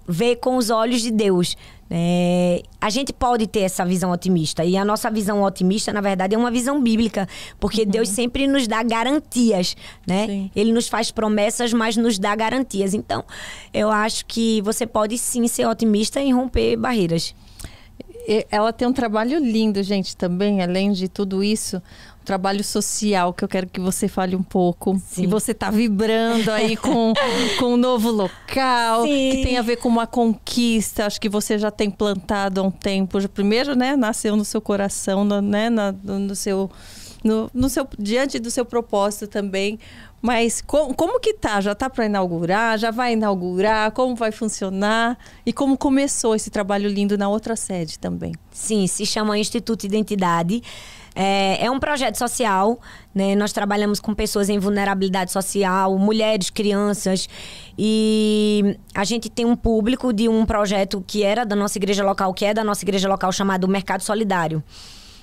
ver com os olhos de Deus. É, a gente pode ter essa visão otimista. E a nossa visão otimista, na verdade, é uma visão bíblica. Porque uhum. Deus sempre nos dá garantias, né? Sim. Ele nos faz promessas, mas nos dá garantias. Então, eu acho que você pode sim ser otimista e romper barreiras. ela tem um trabalho lindo, gente, também, além de tudo isso, trabalho social que eu quero que você fale um pouco. Sim. E você está vibrando aí com, com um novo local, Sim. que tem a ver com uma conquista. Acho que você já tem plantado há um tempo. Primeiro, né, nasceu no seu coração, no, né, no, no seu. No, no, seu diante do seu propósito também mas com, como que tá? Já tá para inaugurar? Já vai inaugurar? Como vai funcionar? E como começou esse trabalho lindo na outra sede também? Sim, se chama Instituto Identidade. É, é um projeto social, né? Nós trabalhamos com pessoas em vulnerabilidade social, mulheres, crianças. E a gente tem um público de um projeto que era da nossa igreja local, que é da nossa igreja local, chamado Mercado Solidário.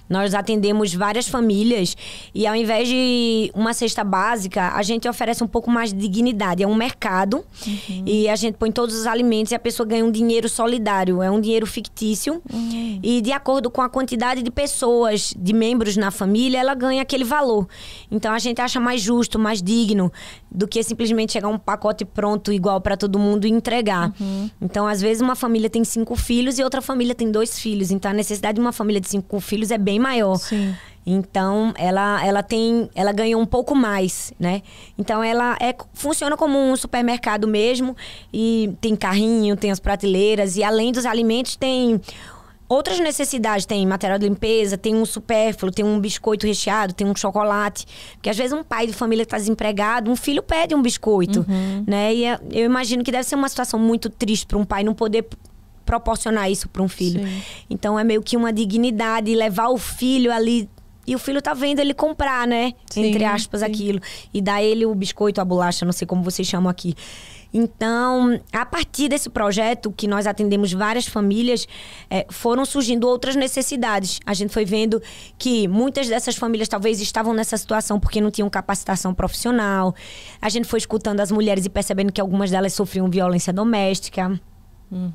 Nós atendemos várias famílias e ao invés de uma cesta básica, a gente oferece um pouco mais de dignidade. É um mercado uhum. e a gente põe todos os alimentos e a pessoa ganha um dinheiro solidário. É um dinheiro fictício uhum. e de acordo com a quantidade de pessoas, de membros na família, ela ganha aquele valor. Então a gente acha mais justo, mais digno do que simplesmente chegar um pacote pronto igual para todo mundo e entregar. Uhum. Então às vezes uma família tem cinco filhos e outra família tem dois filhos. Então a necessidade de uma família de cinco filhos é bem maior. Sim. Então, ela, ela tem, ela ganha um pouco mais, né? Então, ela é, funciona como um supermercado mesmo e tem carrinho, tem as prateleiras e além dos alimentos tem outras necessidades. Tem material de limpeza, tem um supérfluo, tem um biscoito recheado, tem um chocolate. Porque às vezes um pai de família está desempregado, um filho pede um biscoito, uhum. né? E é, eu imagino que deve ser uma situação muito triste para um pai não poder proporcionar isso para um filho. Sim. Então é meio que uma dignidade levar o filho ali e o filho tá vendo ele comprar, né? Sim, Entre aspas, sim. aquilo. E dar ele o biscoito, a bolacha, não sei como vocês chamam aqui. Então, a partir desse projeto, que nós atendemos várias famílias, é, foram surgindo outras necessidades. A gente foi vendo que muitas dessas famílias talvez estavam nessa situação porque não tinham capacitação profissional. A gente foi escutando as mulheres e percebendo que algumas delas sofriam violência doméstica. Uhum.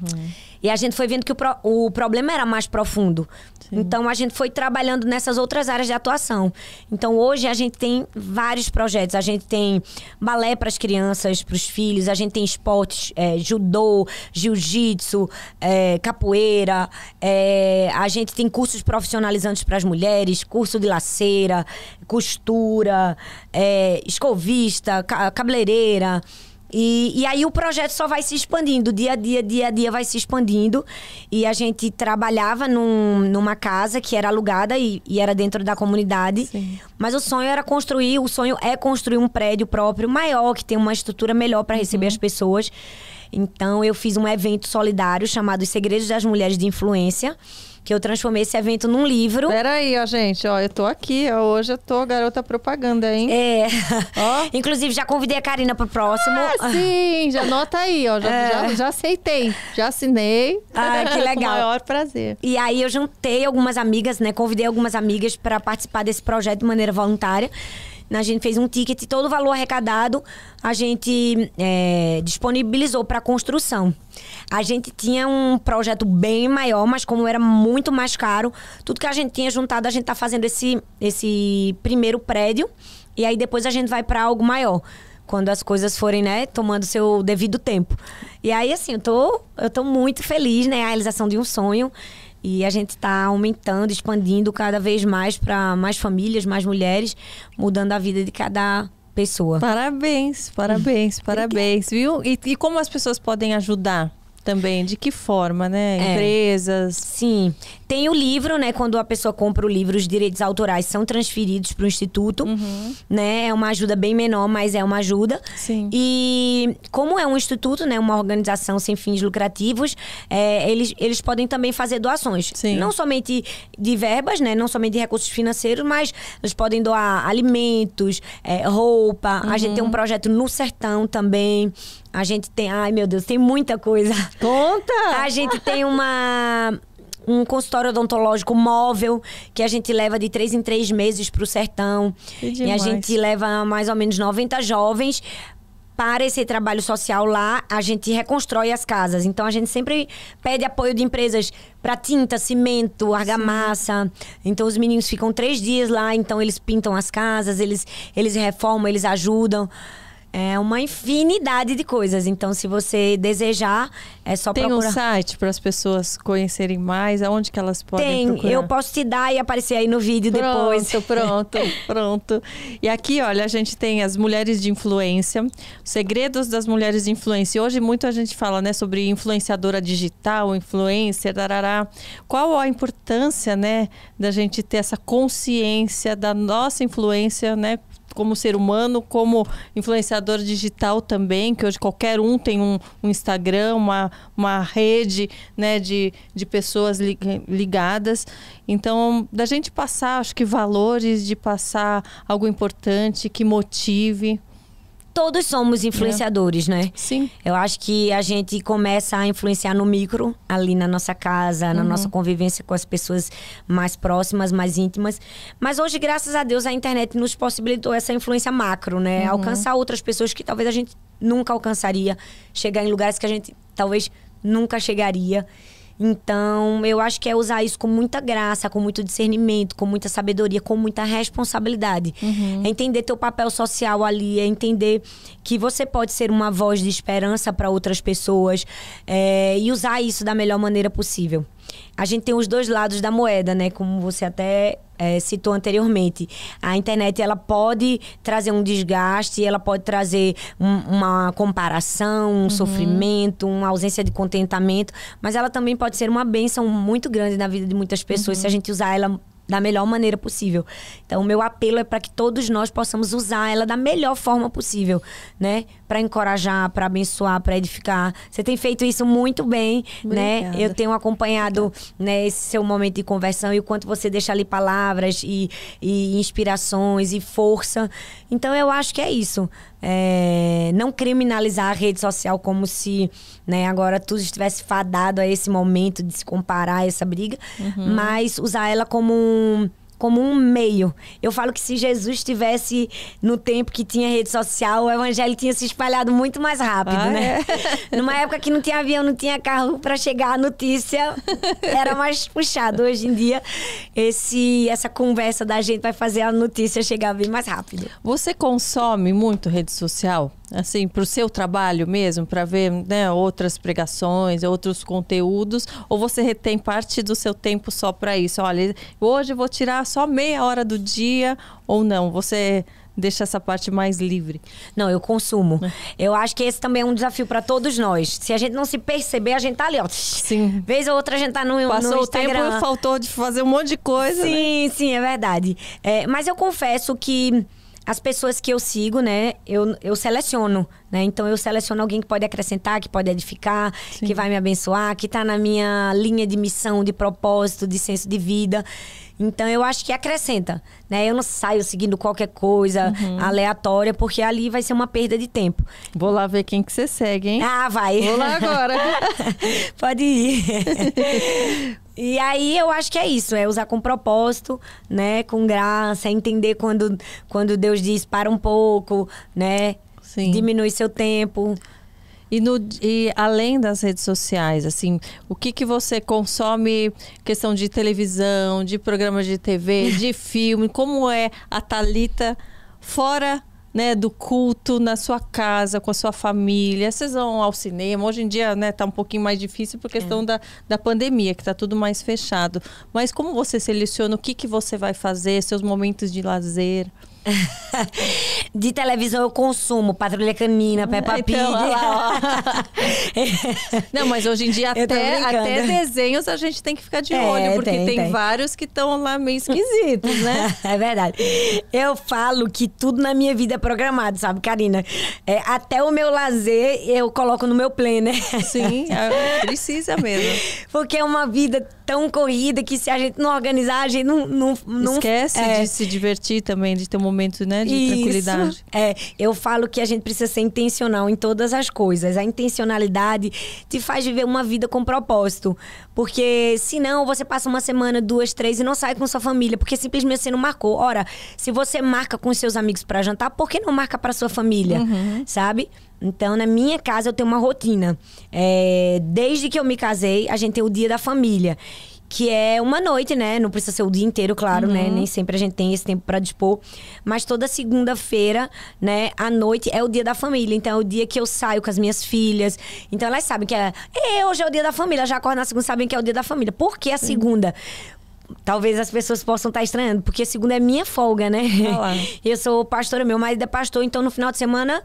E a gente foi vendo que o, pro, o problema era mais profundo. Sim. Então a gente foi trabalhando nessas outras áreas de atuação. Então hoje a gente tem vários projetos. A gente tem balé para as crianças, para os filhos, a gente tem esportes, é, judô, jiu-jitsu, é, capoeira, é, a gente tem cursos profissionalizantes para as mulheres, curso de laceira, costura, é, escovista, cabeleireira. E, e aí o projeto só vai se expandindo, dia a dia, dia a dia vai se expandindo. E a gente trabalhava num, numa casa que era alugada e, e era dentro da comunidade. Sim. Mas o sonho era construir, o sonho é construir um prédio próprio maior, que tem uma estrutura melhor para receber uhum. as pessoas. Então eu fiz um evento solidário chamado Os Segredos das Mulheres de Influência que eu transformei esse evento num livro. Peraí, ó, gente, ó, eu tô aqui, ó, hoje eu tô garota propaganda, hein? É. Ó. Inclusive, já convidei a Karina pro próximo. Ah, sim, já anota aí, ó, já, é. já, já, aceitei, já assinei. Ah, que legal. Com maior prazer. E aí eu juntei algumas amigas, né, convidei algumas amigas para participar desse projeto de maneira voluntária. A gente fez um ticket, todo o valor arrecadado a gente é, disponibilizou para construção. A gente tinha um projeto bem maior, mas como era muito mais caro, tudo que a gente tinha juntado, a gente está fazendo esse, esse primeiro prédio e aí depois a gente vai para algo maior quando as coisas forem, né, tomando seu devido tempo. E aí, assim, eu tô, eu tô muito feliz, né, a realização de um sonho. E a gente está aumentando, expandindo cada vez mais para mais famílias, mais mulheres, mudando a vida de cada pessoa. Parabéns, parabéns, parabéns, viu? E, e como as pessoas podem ajudar? Também. De que forma, né? É. Empresas. Sim. Tem o livro, né? Quando a pessoa compra o livro, os direitos autorais são transferidos para o Instituto. Uhum. Né? É uma ajuda bem menor, mas é uma ajuda. Sim. E como é um instituto, né? Uma organização sem fins lucrativos, é, eles, eles podem também fazer doações. Sim. Não somente de verbas, né? Não somente de recursos financeiros, mas eles podem doar alimentos, é, roupa. Uhum. A gente tem um uhum. projeto no sertão também. A gente tem. Ai, meu Deus, tem muita coisa. Conta! A gente tem uma um consultório odontológico móvel que a gente leva de três em três meses para o sertão. E a gente leva mais ou menos 90 jovens para esse trabalho social lá, a gente reconstrói as casas. Então a gente sempre pede apoio de empresas para tinta, cimento, argamassa. Sim. Então os meninos ficam três dias lá, então eles pintam as casas, eles, eles reformam, eles ajudam. É uma infinidade de coisas. Então, se você desejar, é só Tem procurar. um site para as pessoas conhecerem mais? Aonde que elas podem Tem, procurar? eu posso te dar e aparecer aí no vídeo Pronto, depois. pronto, pronto. E aqui, olha, a gente tem as mulheres de influência, os segredos das mulheres de influência. Hoje muito a gente fala, né, sobre influenciadora digital, influencer, darará. Qual a importância, né, da gente ter essa consciência da nossa influência, né, como ser humano, como influenciador digital também, que hoje qualquer um tem um, um Instagram, uma, uma rede né, de, de pessoas li- ligadas. Então, da gente passar, acho que valores, de passar algo importante que motive. Todos somos influenciadores, né? Sim. Eu acho que a gente começa a influenciar no micro, ali na nossa casa, na nossa convivência com as pessoas mais próximas, mais íntimas. Mas hoje, graças a Deus, a internet nos possibilitou essa influência macro, né? Alcançar outras pessoas que talvez a gente nunca alcançaria, chegar em lugares que a gente talvez nunca chegaria. Então, eu acho que é usar isso com muita graça, com muito discernimento, com muita sabedoria, com muita responsabilidade. É entender teu papel social ali, é entender que você pode ser uma voz de esperança para outras pessoas é, e usar isso da melhor maneira possível. A gente tem os dois lados da moeda, né? Como você até é, citou anteriormente. A internet ela pode trazer um desgaste, ela pode trazer um- uma comparação, um sofrimento, uma ausência de contentamento, mas ela também pode ser uma bênção muito grande na vida de muitas pessoas se a gente usar ela da melhor maneira possível. Então, o meu apelo é para que todos nós possamos usar ela da melhor forma possível, né? Para encorajar, para abençoar, para edificar. Você tem feito isso muito bem, né? Obrigada. Eu tenho acompanhado né, esse seu momento de conversão e o quanto você deixa ali palavras e, e inspirações e força. Então, eu acho que é isso. É, não criminalizar a rede social como se né, agora tudo estivesse fadado a esse momento de se comparar a essa briga, mas usar ela como um, como um meio. Eu falo que se Jesus estivesse no tempo que tinha rede social, o evangelho tinha se espalhado muito mais rápido, Ah, né? Numa época que não tinha avião, não tinha carro para chegar a notícia, era mais puxado. Hoje em dia, esse, essa conversa da gente vai fazer a notícia chegar bem mais rápido. Você consome muito rede social? Assim, para o seu trabalho mesmo, para ver né, outras pregações, outros conteúdos? Ou você retém parte do seu tempo só para isso? Olha, hoje eu vou tirar só meia hora do dia ou não? Você deixa essa parte mais livre? Não, eu consumo. Eu acho que esse também é um desafio para todos nós. Se a gente não se perceber, a gente tá ali, ó. Sim. Vez ou outra a gente tá no, Passou no o tempo Instagram. e faltou de fazer um monte de coisa. né? Sim, sim, é verdade. É, mas eu confesso que as pessoas que eu sigo, né, eu, eu seleciono, né? Então eu seleciono alguém que pode acrescentar, que pode edificar, Sim. que vai me abençoar, que tá na minha linha de missão, de propósito, de senso de vida. Então eu acho que acrescenta, né? Eu não saio seguindo qualquer coisa Uhum. aleatória, porque ali vai ser uma perda de tempo. Vou lá ver quem que você segue, hein? Ah, vai. Vou lá agora. Pode ir. e aí eu acho que é isso, é usar com propósito, né? Com graça, entender quando, quando Deus diz para um pouco, né? Sim. Diminui seu tempo. E, no, e além das redes sociais, assim, o que, que você consome questão de televisão, de programas de TV, de filme? Como é a Talita fora né, do culto na sua casa, com a sua família? Vocês vão ao cinema? Hoje em dia né, tá um pouquinho mais difícil por questão da, da pandemia, que tá tudo mais fechado. Mas como você seleciona o que, que você vai fazer, seus momentos de lazer? De televisão eu consumo Patrulha Canina, Peppa Pig. Então, lá, Não, mas hoje em dia até, até desenhos a gente tem que ficar de É, olho, porque tem, tem, tem. vários que estão lá meio esquisitos, né? é verdade. Eu falo que tudo na minha vida é programado, sabe, Karina? É, até o meu lazer eu coloco no meu planner. Sim, é, precisa mesmo. Porque é uma vida tão corrida que se a gente não organizar, a gente não. não, não Esquece é. de se divertir também, de ter um momento né, de Isso. tranquilidade. É, eu falo que a gente precisa ser intencional em todas as coisas. A intencionalidade te faz viver uma vida com propósito. Porque senão você passa uma semana, duas, três e não sai com sua família, porque simplesmente você não marcou. Ora, se você marca com seus amigos para jantar, por que não marca para sua família? Sabe? Então, na minha casa, eu tenho uma rotina. É, desde que eu me casei, a gente tem o dia da família. Que é uma noite, né? Não precisa ser o dia inteiro, claro, né? Nem sempre a gente tem esse tempo para dispor. Mas toda segunda-feira, né, à noite é o dia da família. Então é o dia que eu saio com as minhas filhas. Então elas sabem que é, "Ê, hoje é o dia da família. Já acordam na segunda, sabem que é o dia da família. Por que a segunda? Talvez as pessoas possam estar estranhando, porque segunda é minha folga, né? Ah. Eu sou pastora, meu marido é pastor, então no final de semana,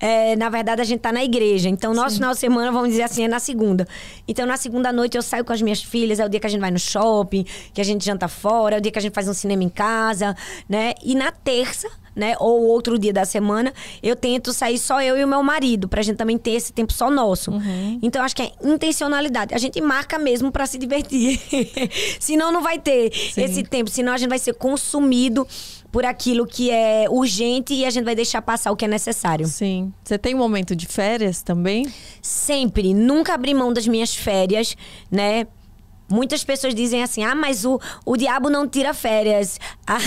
é, na verdade, a gente tá na igreja. Então, nosso final de semana, vamos dizer assim, é na segunda. Então, na segunda noite, eu saio com as minhas filhas, é o dia que a gente vai no shopping, que a gente janta fora, é o dia que a gente faz um cinema em casa, né? E na terça, né? Ou outro dia da semana, eu tento sair só eu e o meu marido, pra gente também ter esse tempo só nosso. Então, acho que é intencionalidade. A gente marca mesmo pra se divertir. Senão, não vai ter esse tempo. Senão, a gente vai ser consumido por aquilo que é urgente e a gente vai deixar passar o que é necessário. Sim. Você tem um momento de férias também? Sempre, nunca abri mão das minhas férias, né? Muitas pessoas dizem assim: ah, mas o, o diabo não tira férias. Ah,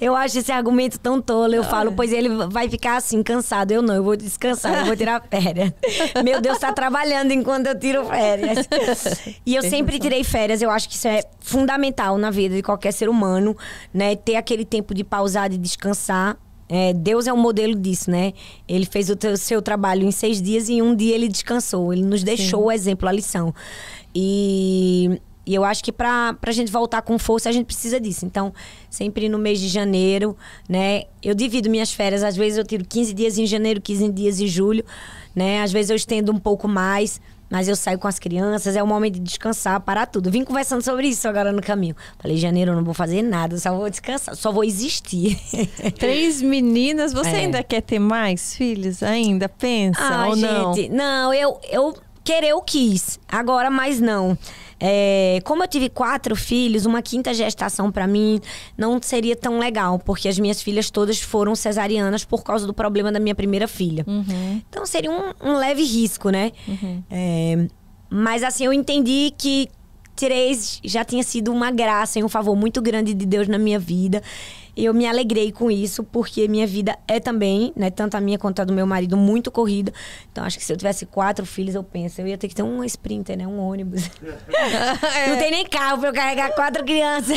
eu acho esse argumento tão tolo. Eu falo, pois ele vai ficar assim, cansado. Eu não, eu vou descansar, eu vou tirar férias. Meu Deus, tá trabalhando enquanto eu tiro férias. E eu sempre tirei férias. Eu acho que isso é fundamental na vida de qualquer ser humano, né? Ter aquele tempo de pausar, de descansar. É, Deus é um modelo disso, né? Ele fez o seu trabalho em seis dias e em um dia ele descansou. Ele nos deixou o exemplo, a lição. E, e eu acho que pra, pra gente voltar com força, a gente precisa disso. Então, sempre no mês de janeiro, né? Eu divido minhas férias. Às vezes eu tiro 15 dias em janeiro, 15 dias em julho, né? Às vezes eu estendo um pouco mais. Mas eu saio com as crianças, é o momento de descansar, parar tudo. Vim conversando sobre isso agora no caminho. Falei, janeiro eu não vou fazer nada, só vou descansar, só vou existir. Três meninas. Você É. ainda quer ter mais filhos? Ainda? Pensa Ah, ou não? gente, não, eu, eu querer eu quis. Agora, mais não. É, como eu tive quatro filhos, uma quinta gestação pra mim não seria tão legal, porque as minhas filhas todas foram cesarianas por causa do problema da minha primeira filha. Então seria um, um leve risco, né? É, mas assim, eu entendi que três já tinha sido uma graça e um favor muito grande de Deus na minha vida. Eu me alegrei com isso, porque minha vida é também, né, tanto a minha quanto a do meu marido, muito corrida. Então, acho que se eu tivesse quatro filhos, eu penso, eu ia ter que ter um sprinter, né, um ônibus. Não tem nem carro pra eu carregar quatro crianças.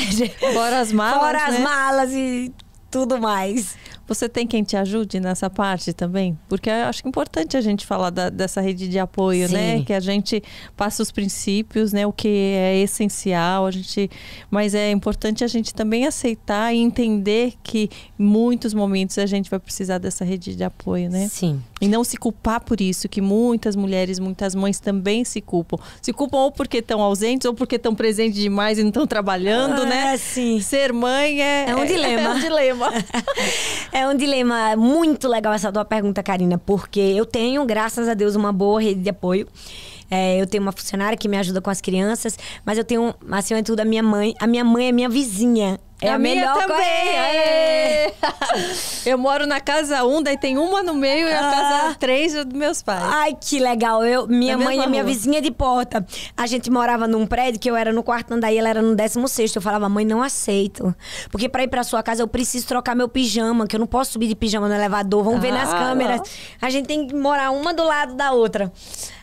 Fora as malas, Fora as né? malas e tudo mais. Você tem quem te ajude nessa parte também? Porque eu acho que é importante a gente falar da- dessa rede de apoio, Sim. né? Que a gente passa os princípios, né? O que é essencial, a gente... Mas é importante a gente também aceitar e entender que em muitos momentos a gente vai precisar dessa rede de apoio, né? Sim. E não se culpar por isso, que muitas mulheres, muitas mães também se culpam. Se culpam ou porque estão ausentes, ou porque estão presentes demais e não estão trabalhando, Ah, né? sim. Ser mãe é... É um dilema. É um dilema. É um dilema muito legal essa tua pergunta, Karina, porque eu tenho, graças a Deus, uma boa rede de apoio. É, eu tenho uma funcionária que me ajuda com as crianças, mas eu tenho, acima de tudo, a minha mãe. A minha mãe é minha vizinha. É a, minha melhor também. Aê! Eu moro na casa 1, daí tem uma no meio e a Ah. casa 3 é dos meus pais. Ai, que legal. Eu, minha Na mãe é minha rua. vizinha de porta. A gente morava num prédio que eu era no quarto andar e ela era no décimo sexto. Eu falava, mãe, não aceito. Porque pra ir pra sua casa eu preciso trocar meu pijama, que eu não posso subir de pijama no elevador. Vamos ver nas Ah, câmeras. não. A gente tem que morar uma do lado da outra.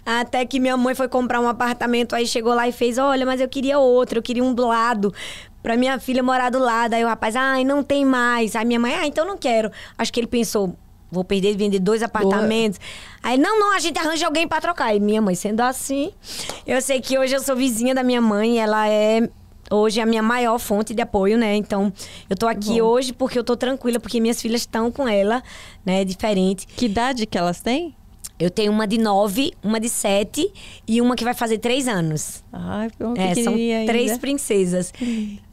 Até que minha mãe foi comprar um apartamento, aí chegou lá e fez: Olha, mas eu queria outro, eu queria um do lado. Pra minha filha morar do lado. Aí o rapaz, ai, não tem mais. Aí minha mãe, ah, então não quero. Acho que ele pensou, vou perder de vender dois apartamentos. Aí, não, não, a gente arranja alguém pra trocar. E minha mãe, sendo assim, eu sei que hoje eu sou vizinha da minha mãe, ela é. Hoje a minha maior fonte de apoio, né? Então, eu tô aqui hoje porque eu tô tranquila, porque minhas filhas estão com ela, né? Diferente. Que idade que elas têm? Eu tenho uma de nove, uma de sete e uma que vai fazer três anos. Ai, É, são ainda. três princesas.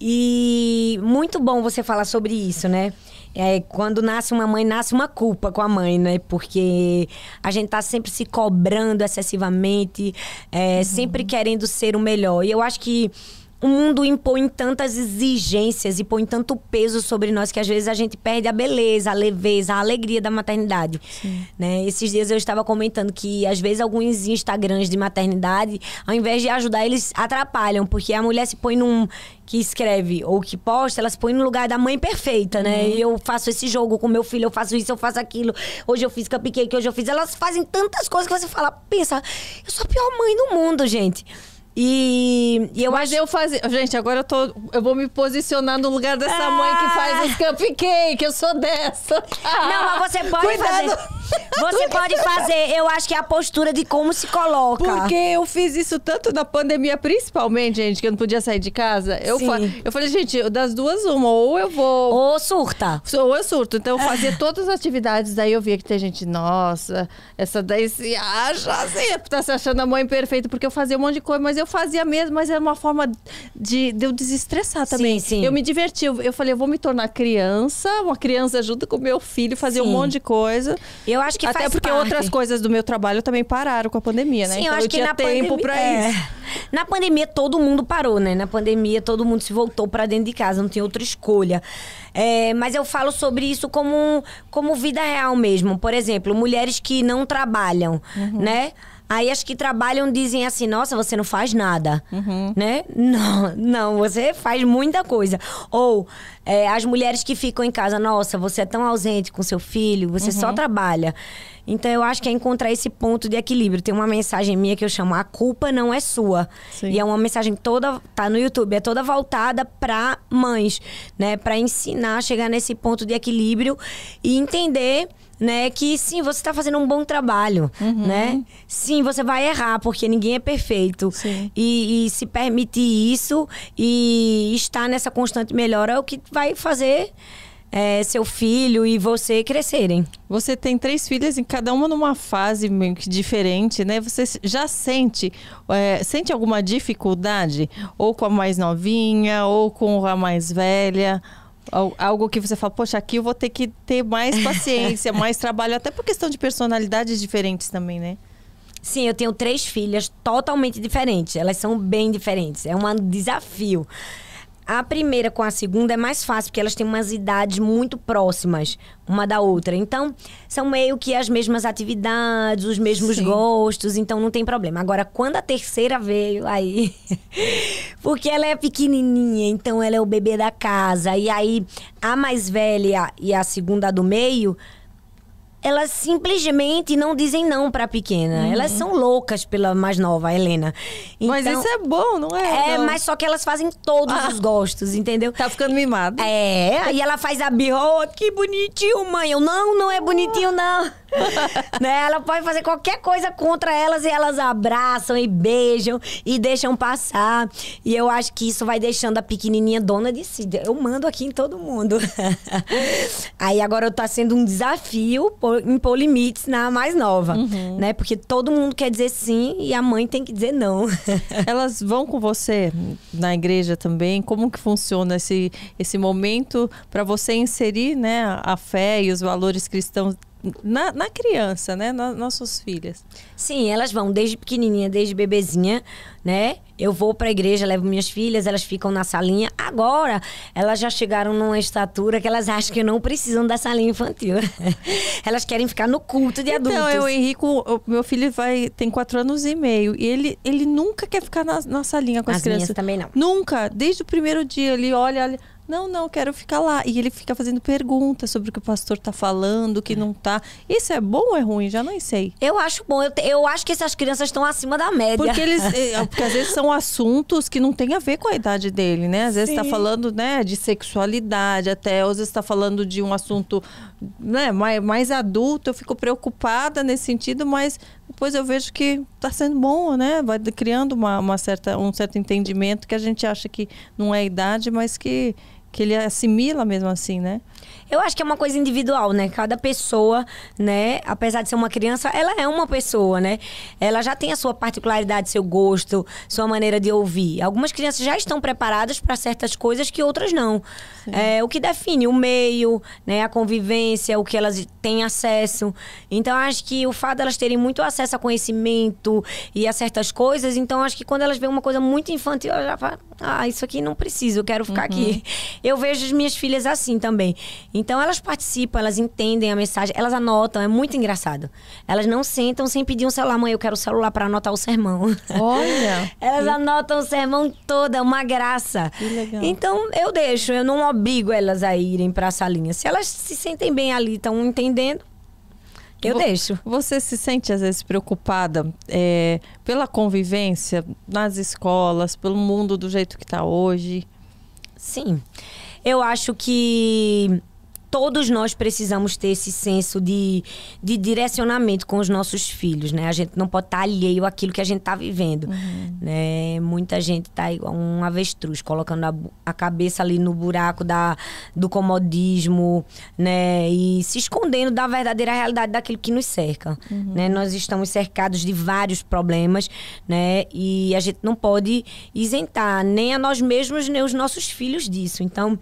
E muito bom você falar sobre isso, né? É, quando nasce uma mãe, nasce uma culpa com a mãe, né? Porque a gente tá sempre se cobrando excessivamente, é, sempre querendo ser o melhor. E eu acho que o mundo impõe tantas exigências e põe tanto peso sobre nós que às vezes a gente perde a beleza, a leveza, a alegria da maternidade. Né? Esses dias eu estava comentando que às vezes alguns Instagrams de maternidade, ao invés de ajudar, eles atrapalham, porque a mulher se põe num que escreve ou que posta, ela se põe no lugar da mãe perfeita, né? E eu faço esse jogo com meu filho, eu faço isso, eu faço aquilo. Hoje eu fiz cupcake, hoje eu fiz. Elas fazem tantas coisas que você fala, pensa, eu sou a pior mãe do mundo, gente. E, e eu Mas acho eu fazia. Gente, agora eu tô. Eu vou me posicionar no lugar dessa Ah! mãe que faz os cupcake. Eu sou dessa. Não, mas você pode Cuidado. fazer. Você pode fazer. Eu acho que é a postura de como se coloca. Porque eu fiz isso tanto na pandemia, principalmente, gente, que eu não podia sair de casa. Eu, fa... eu falei, gente, das duas, uma, ou eu vou. Ou surta. Ou eu surto. Então eu fazia todas as atividades, daí eu via que tem gente, nossa, essa daí se acha assim, tá se achando a mãe perfeita, porque eu fazia um monte de coisa, mas eu fazia mesmo, mas era uma forma de, de eu desestressar também. sim. Eu me diverti. Eu, eu falei, eu vou me tornar criança, uma criança junto com meu filho, fazer um Sim. monte de coisa. Eu acho que Até faz porque parte. outras coisas do meu trabalho também pararam com a pandemia, né? Sim, então eu acho eu que tinha na tempo pandemia, pra é. isso. Na pandemia todo mundo parou, né? Na pandemia todo mundo se voltou pra dentro de casa, não tinha outra escolha. É, mas eu falo sobre isso como, como vida real mesmo. Por exemplo, mulheres que não trabalham, Uhum. né? Aí as que trabalham dizem assim, nossa, você não faz nada, Uhum. né? Não, não, você faz muita coisa. Ou é, as mulheres que ficam em casa, nossa, você é tão ausente com seu filho, você Uhum. só trabalha. Então eu acho que é encontrar esse ponto de equilíbrio. Tem uma mensagem minha que eu chamo A Culpa Não É Sua. Sim. E é uma mensagem toda, tá no YouTube, é toda voltada para mães, né? Para ensinar a chegar nesse ponto de equilíbrio e entender né, que sim, você está fazendo um bom trabalho, Uhum. né? Sim, você vai errar, porque ninguém é perfeito. E, e se permitir isso e estar nessa constante melhora é o que vai fazer é, seu filho e você crescerem. Você tem três filhas e cada uma numa fase meio que diferente, né? Você já sente, é, sente alguma dificuldade? Ou com a mais novinha, ou com a mais velha? Al- Algo que você fala, poxa, aqui eu vou ter que ter mais paciência, mais trabalho, até por questão de personalidades diferentes também, né? Sim, eu tenho três filhas totalmente diferentes. Elas são bem diferentes. É um desafio. A primeira com a segunda é mais fácil, porque elas têm umas idades muito próximas uma da outra. Então, são meio que as mesmas atividades, os mesmos Sim. gostos, então não tem problema. Agora, quando a terceira veio, aí. Porque ela é pequenininha, então ela é o bebê da casa. E aí, a mais velha e a segunda do meio elas simplesmente não dizem não pra pequena. Elas são loucas pela mais nova, a Helena. Mas Então, isso é bom, não é? é, Não. mas só que elas fazem todos Ah. os gostos, entendeu? Tá ficando mimada. É, aí ela faz a birra, oh, que bonitinho, mãe. Eu, não, não é bonitinho, não. né? Ela pode fazer qualquer coisa contra elas e elas abraçam e beijam e deixam passar. E eu acho que isso vai deixando a pequenininha dona de si. Eu mando aqui em todo mundo. aí agora tá sendo um desafio pôr- impor limites na mais nova, né? Porque todo mundo quer dizer sim e a mãe tem que dizer não. Elas vão com você na igreja também? Como que funciona esse, esse momento para você inserir né, a fé e os valores cristãos na, na criança, né? Na, nas suas filhas. Sim, elas vão desde pequenininha, desde bebezinha, né? Eu vou pra igreja, levo minhas filhas, elas ficam na salinha. Agora, elas já chegaram numa estatura que elas acham que não precisam da salinha infantil. elas querem ficar no culto de adultos. Então, eu, Henrico, o meu filho vai tem quatro anos e meio e ele, ele nunca quer ficar na, na salinha com as, As crianças. também não. Nunca. Desde o primeiro dia ele olha, olha. Não, não, quero ficar lá. E ele fica fazendo perguntas sobre o que o pastor tá falando, o que não tá. Isso é bom ou é ruim? Já não sei. Eu acho bom. Eu, eu acho que essas crianças estão acima da média. Porque eles, eh, porque às vezes são assuntos que não tem a ver com a idade dele, né? Às vezes está falando, né, de sexualidade, até às vezes está falando de um assunto, né, mais, mais adulto. Eu fico preocupada nesse sentido, mas depois eu vejo que está sendo bom, né? Vai criando uma, uma certa, um certo entendimento que a gente acha que não é idade, mas que que ele assimila mesmo assim, né? Eu acho que é uma coisa individual, né? Cada pessoa, né? Apesar de ser uma criança, ela é uma pessoa, né? Ela já tem a sua particularidade, seu gosto, sua maneira de ouvir. Algumas crianças já estão preparadas para certas coisas que outras não. É, o que define o meio, né? A convivência, o que elas têm acesso. Então, acho que o fato delas terem muito acesso a conhecimento e a certas coisas, então acho que quando elas veem uma coisa muito infantil, elas já falam, ah, isso aqui não preciso, eu quero ficar aqui. Eu vejo as minhas filhas assim também. Então elas participam, elas entendem a mensagem, elas anotam, é muito engraçado. Elas não sentam sem pedir um celular, mãe, eu quero o celular para anotar o sermão. Olha! Elas anotam o sermão todo, é uma graça. Que legal. Então eu deixo, eu não obrigo elas a irem para a salinha. Se elas se sentem bem ali, estão entendendo, Eu deixo. Você se sente às vezes preocupada é, pela convivência nas escolas, pelo mundo do jeito que está hoje? Sim. Eu acho que todos nós precisamos ter esse senso de, de direcionamento com os nossos filhos, né? A gente não pode estar alheio àquilo que a gente está vivendo, uhum. né? Muita gente está igual um avestruz, colocando a, a, cabeça ali no buraco da, do comodismo, né? E se escondendo da verdadeira realidade daquilo que nos cerca, uhum. né? Nós estamos cercados de vários problemas, né? E a gente não pode isentar nem a nós mesmos, nem os nossos filhos disso. Então,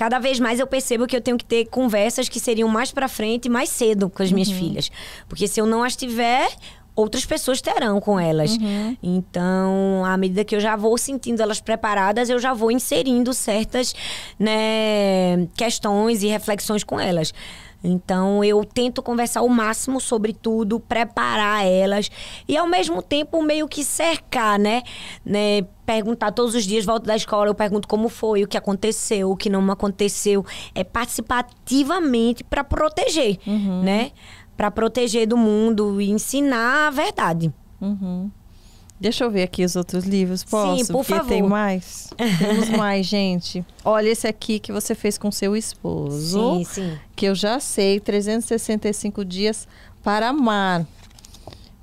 cada vez mais eu percebo que eu tenho que ter conversas que seriam mais para frente, mais cedo com as minhas uhum. filhas. Porque se eu não as tiver, outras pessoas terão com elas. Uhum. Então, à medida que eu já vou sentindo elas preparadas, eu já vou inserindo certas né, questões e reflexões com elas. Então eu tento conversar o máximo sobre tudo, preparar elas e ao mesmo tempo meio que cercar, né? né? Perguntar todos os dias, volto da escola, eu pergunto como foi, o que aconteceu, o que não aconteceu. É participar ativamente para proteger, uhum. né? Para proteger do mundo e ensinar a verdade. Uhum. Deixa eu ver aqui os outros livros, posso? Sim, por Porque favor. tem mais. Temos mais, gente. Olha esse aqui que você fez com seu esposo. Sim, sim. Que eu já sei, 365 dias para amar.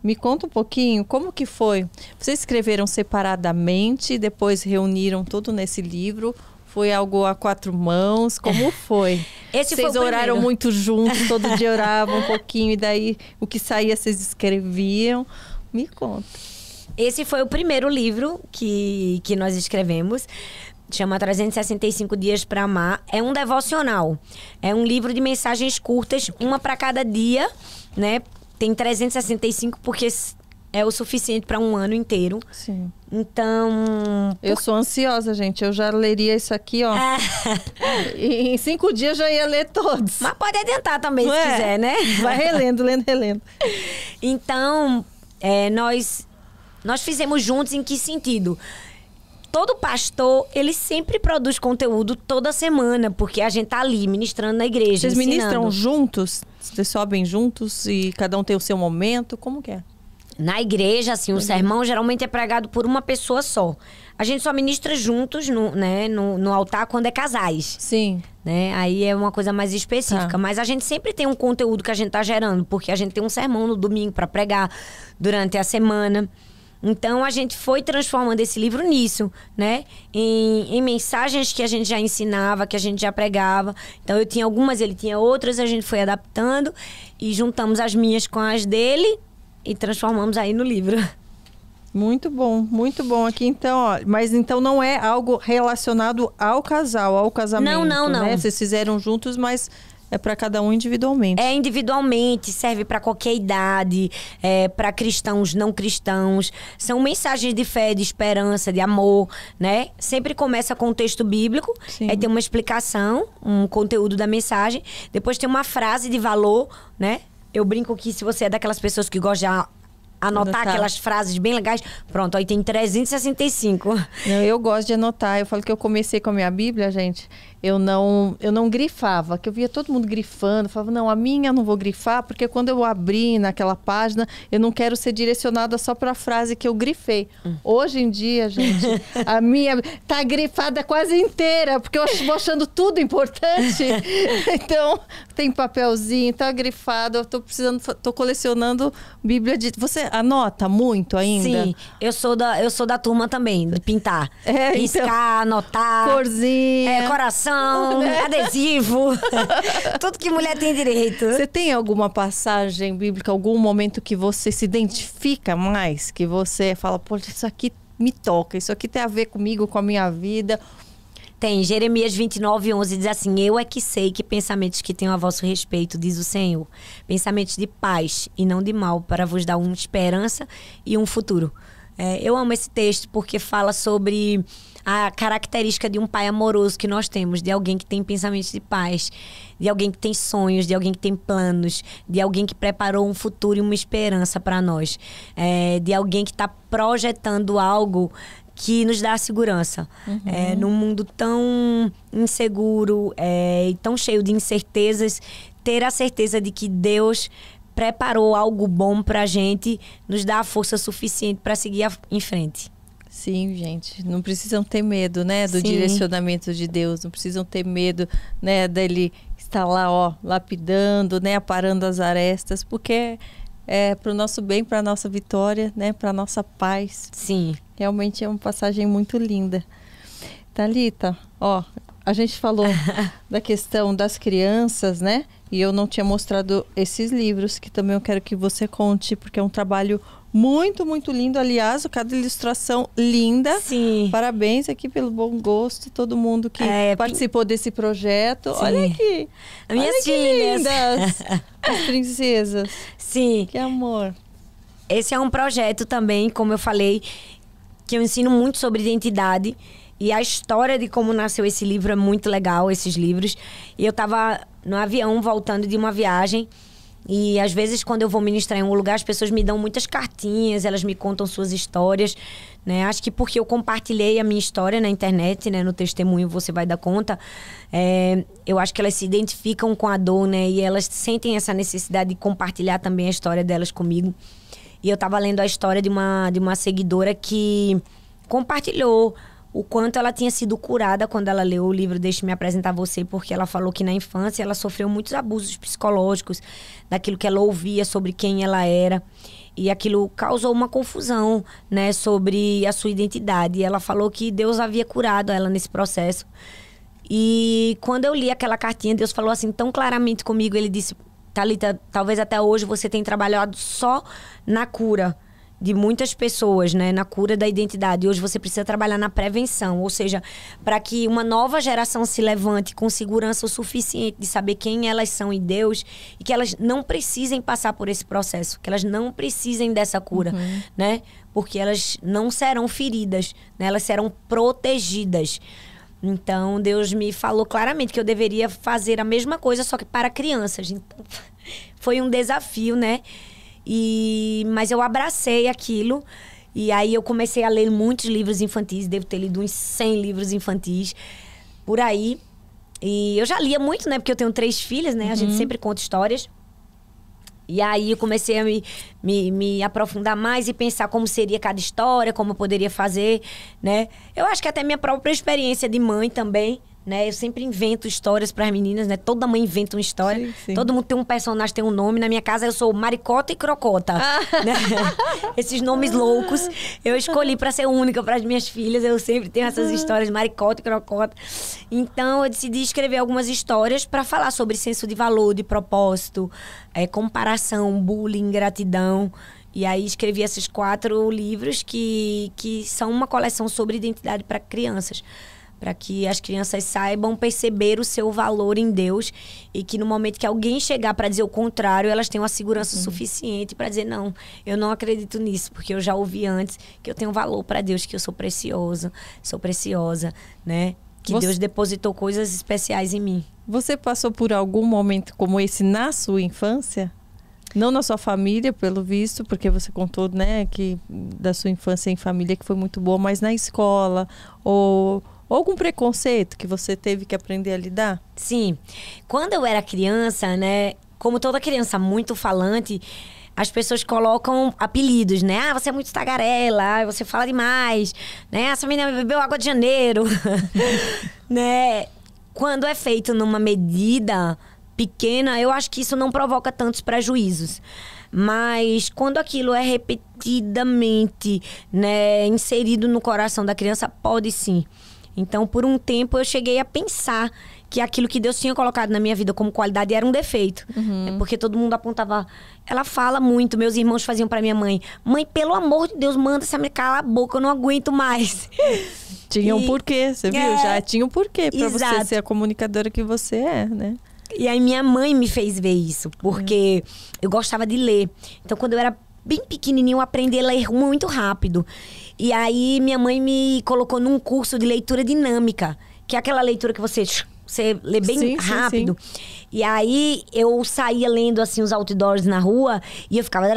Me conta um pouquinho, como que foi? Vocês escreveram separadamente, depois reuniram tudo nesse livro? Foi algo a quatro mãos? Como foi? Esse vocês foi oraram primeiro. muito juntos, todo dia oravam um pouquinho e daí o que saía vocês escreviam? Me conta. Esse foi o primeiro livro que, que nós escrevemos. Chama 365 Dias para Amar. É um devocional. É um livro de mensagens curtas, uma para cada dia, né? Tem 365 porque é o suficiente para um ano inteiro. Sim. Então. Eu por... sou ansiosa, gente. Eu já leria isso aqui, ó. e em cinco dias já ia ler todos. Mas pode adiantar também, Não se é? quiser, né? Vai relendo, lendo, relendo. Então, é, nós nós fizemos juntos em que sentido? todo pastor, ele sempre produz conteúdo toda semana, porque a gente tá ali ministrando na igreja. Vocês ensinando. ministram juntos? Vocês sobem juntos e cada um tem o seu momento? Como que é? Na igreja, assim, o sermão geralmente é pregado por uma pessoa só. A gente só ministra juntos no, né, no, no altar quando é casais. Sim. Né? Aí é uma coisa mais específica. Tá. Mas a gente sempre tem um conteúdo que a gente tá gerando, porque a gente tem um sermão no domingo para pregar durante a semana. Então a gente foi transformando esse livro nisso, né? Em, em, mensagens que a gente já ensinava, que a gente já pregava. Então eu tinha algumas, ele tinha outras, a gente foi adaptando e juntamos as minhas com as dele e transformamos aí no livro. Muito bom, muito bom aqui então, ó, mas então não é algo relacionado ao casal, ao casamento, Não, não, não. Né? Vocês fizeram juntos, mas é para cada um individualmente. É individualmente, serve para qualquer idade, é, para cristãos, não cristãos. São mensagens de fé, de esperança, de amor, né? Sempre começa com o texto bíblico, Sim. aí tem uma explicação, um conteúdo da mensagem, depois tem uma frase de valor, né? Eu brinco que se você é daquelas pessoas que gosta de anotar, anotar, aquelas frases bem legais. Pronto, aí tem 365. Não, eu gosto de anotar. Eu falo que eu comecei com a minha Bíblia, gente eu não eu não grifava, que eu via todo mundo grifando, falava, não, a minha eu não vou grifar, porque quando eu abri naquela página, eu não quero ser direcionada só para a frase que eu grifei. Hum. Hoje em dia, gente, a minha tá grifada quase inteira, porque eu vou achando tudo importante. então, tem papelzinho, tá grifado, eu tô precisando, tô colecionando Bíblia de. Você anota muito ainda? Sim, eu sou da, eu sou da turma também, de pintar. É, Riscar, então, anotar. Corzinha. É, coração né? adesivo. Tudo que mulher tem direito. Você tem alguma passagem bíblica, algum momento que você se identifica mais? Que você fala, pô, isso aqui me toca, isso aqui tem a ver comigo, com a minha vida. Tem, Jeremias 29, 11 diz assim: Eu é que sei que pensamentos que tenho a vosso respeito, diz o Senhor. Pensamentos de paz e não de mal, para vos dar uma esperança e um futuro. É, eu amo esse texto porque fala sobre a característica de um pai amoroso que nós temos, de alguém que tem pensamentos de paz, de alguém que tem sonhos, de alguém que tem planos, de alguém que preparou um futuro e uma esperança para nós, é, de alguém que está projetando algo que nos dá segurança. Uhum. É, num mundo tão inseguro é, e tão cheio de incertezas, ter a certeza de que Deus preparou algo bom pra gente, nos dá a força suficiente para seguir em frente. Sim, gente, não precisam ter medo, né, do Sim. direcionamento de Deus, não precisam ter medo, né, dele estar lá, ó, lapidando, né, aparando as arestas, porque é para o nosso bem, para a nossa vitória, né, para a nossa paz. Sim. Realmente é uma passagem muito linda. Talita, ó, a gente falou da questão das crianças, né? E eu não tinha mostrado esses livros que também eu quero que você conte, porque é um trabalho muito, muito lindo. Aliás, cada ilustração linda. Sim. Parabéns aqui pelo bom gosto, todo mundo que é, participou desse projeto. Sim. Olha aqui. Minhas Olha filhas. lindas. As princesas. Sim. Que amor. Esse é um projeto também, como eu falei, que eu ensino muito sobre identidade. E a história de como nasceu esse livro é muito legal, esses livros. E eu tava no avião voltando de uma viagem. E às vezes, quando eu vou ministrar em um lugar, as pessoas me dão muitas cartinhas, elas me contam suas histórias. Né? Acho que porque eu compartilhei a minha história na internet, né? no testemunho você vai dar conta, é, eu acho que elas se identificam com a dor, né? E elas sentem essa necessidade de compartilhar também a história delas comigo. E eu estava lendo a história de uma, de uma seguidora que compartilhou o quanto ela tinha sido curada quando ela leu o livro Deixe-me apresentar você, porque ela falou que na infância ela sofreu muitos abusos psicológicos, daquilo que ela ouvia sobre quem ela era. E aquilo causou uma confusão, né, sobre a sua identidade. E ela falou que Deus havia curado ela nesse processo. E quando eu li aquela cartinha, Deus falou assim tão claramente comigo, ele disse: "Talita, talvez até hoje você tenha trabalhado só na cura, de muitas pessoas, né, na cura da identidade. Hoje você precisa trabalhar na prevenção, ou seja, para que uma nova geração se levante com segurança o suficiente de saber quem elas são em Deus e que elas não precisem passar por esse processo, que elas não precisem dessa cura, uhum. né? Porque elas não serão feridas, né? Elas serão protegidas. Então, Deus me falou claramente que eu deveria fazer a mesma coisa, só que para crianças. Então, foi um desafio, né? E, mas eu abracei aquilo. E aí eu comecei a ler muitos livros infantis. Devo ter lido uns 100 livros infantis por aí. E eu já lia muito, né? Porque eu tenho três filhas, né? Uhum. A gente uhum. sempre conta histórias. E aí eu comecei a me, me, me, aprofundar mais e pensar como seria cada história, como eu poderia fazer, né? Eu acho que até minha própria experiência de mãe também né? Eu sempre invento histórias para as meninas, né? Toda mãe inventa uma história. Sim, sim. Todo mundo tem um personagem, tem um nome. Na minha casa eu sou Maricota e Crocota, ah. né? Esses nomes loucos eu escolhi para ser única para as minhas filhas. Eu sempre tenho essas histórias Maricota e Crocota. Então eu decidi escrever algumas histórias para falar sobre senso de valor, de propósito, é, comparação, bullying, gratidão. E aí escrevi esses quatro livros que, que são uma coleção sobre identidade para crianças para que as crianças saibam perceber o seu valor em Deus e que no momento que alguém chegar para dizer o contrário, elas tenham a segurança uhum. suficiente para dizer não, eu não acredito nisso, porque eu já ouvi antes que eu tenho valor para Deus, que eu sou precioso, sou preciosa, né? Que Você... Deus depositou coisas especiais em mim. Você passou por algum momento como esse na sua infância? Não na sua família, pelo visto, porque você contou, né, que da sua infância em família que foi muito boa, mas na escola ou ou algum preconceito que você teve que aprender a lidar? Sim. Quando eu era criança, né, como toda criança muito falante, as pessoas colocam apelidos, né? Ah, você é muito tagarela, você fala demais, né? Essa menina bebeu água de janeiro, né? Quando é feito numa medida pequena, eu acho que isso não provoca tantos prejuízos. Mas quando aquilo é repetidamente, né, inserido no coração da criança, pode sim. Então, por um tempo, eu cheguei a pensar que aquilo que Deus tinha colocado na minha vida como qualidade era um defeito. Uhum. É porque todo mundo apontava. Ela fala muito, meus irmãos faziam para minha mãe: Mãe, pelo amor de Deus, manda essa me calar a boca, eu não aguento mais. Tinha um porquê, você viu? É, Já tinha um porquê para você ser a comunicadora que você é, né? E aí minha mãe me fez ver isso, porque é. eu gostava de ler. Então, quando eu era bem pequenininho, eu aprendi a ler muito rápido. E aí minha mãe me colocou num curso de leitura dinâmica, que é aquela leitura que você você lê bem sim, rápido. Sim, sim. E aí eu saía lendo assim os outdoors na rua e eu ficava